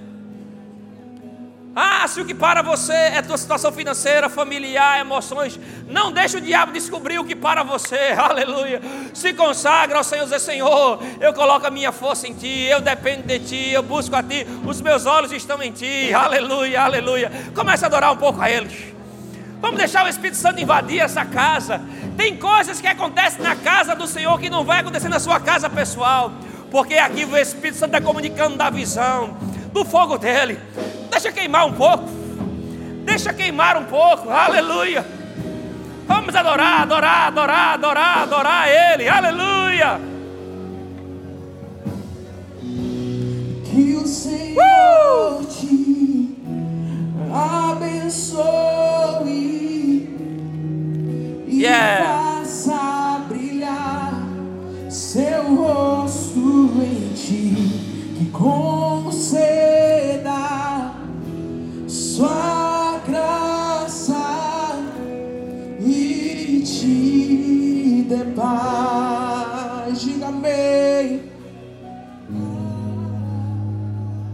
Speaker 3: Ah, se o que para você é tua situação financeira, familiar, emoções, não deixe o diabo descobrir o que para você, aleluia. Se consagra ao Senhor, dizer: Senhor, eu coloco a minha força em Ti, eu dependo de Ti, eu busco a Ti, os meus olhos estão em Ti, aleluia, aleluia. Comece a adorar um pouco a Ele. Vamos deixar o Espírito Santo invadir essa casa. Tem coisas que acontecem na casa do Senhor que não vai acontecer na sua casa pessoal porque aqui o Espírito Santo está comunicando da visão, do fogo dele. Deixa queimar um pouco, deixa queimar um pouco, aleluia. Vamos adorar, adorar, adorar, adorar, adorar Ele, aleluia.
Speaker 4: Que o Senhor uh! te abençoe e yeah. faça seu rosto em ti que conceda sua graça e te dê paz. Diga amém.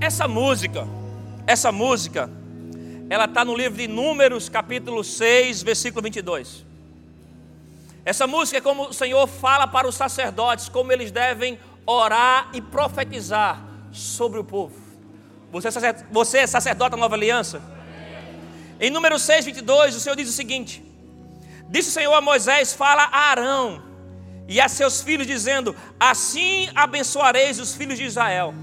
Speaker 3: Essa música, essa música, ela está no livro de Números, capítulo 6, versículo 22. Essa música é como o Senhor fala para os sacerdotes, como eles devem orar e profetizar sobre o povo. Você, é você é sacerdote da nova aliança? Em número 6, 22, o Senhor diz o seguinte: Disse o Senhor a Moisés: Fala a Arão e a seus filhos, dizendo: Assim abençoareis os filhos de Israel.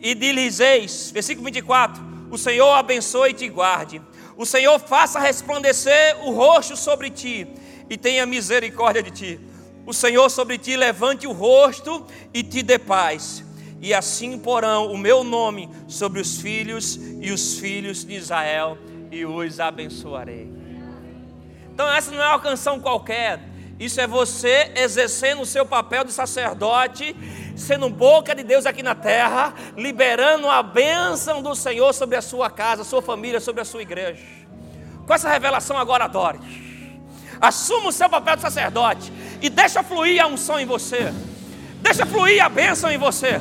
Speaker 3: E dizeis, versículo 24: O Senhor abençoe e te guarde. O Senhor faça resplandecer o rosto sobre ti e tenha misericórdia de ti o Senhor sobre ti levante o rosto e te dê paz. E assim porão o meu nome sobre os filhos e os filhos de Israel e os abençoarei. Então, essa não é uma canção qualquer, isso é você exercendo o seu papel de sacerdote, sendo boca de Deus aqui na terra, liberando a bênção do Senhor sobre a sua casa, sua família, sobre a sua igreja. Com essa revelação, agora adore. Assuma o seu papel de sacerdote e deixa fluir a unção em você. Deixa fluir a bênção em você.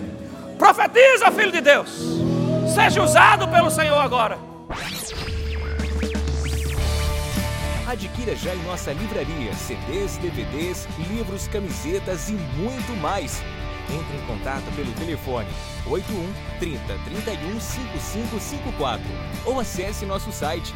Speaker 3: Profetiza, filho de Deus. Seja usado pelo Senhor agora.
Speaker 1: Adquira já em nossa livraria CDs, DVDs, livros, camisetas e muito mais. Entre em contato pelo telefone 81 30 31 5554 ou acesse nosso site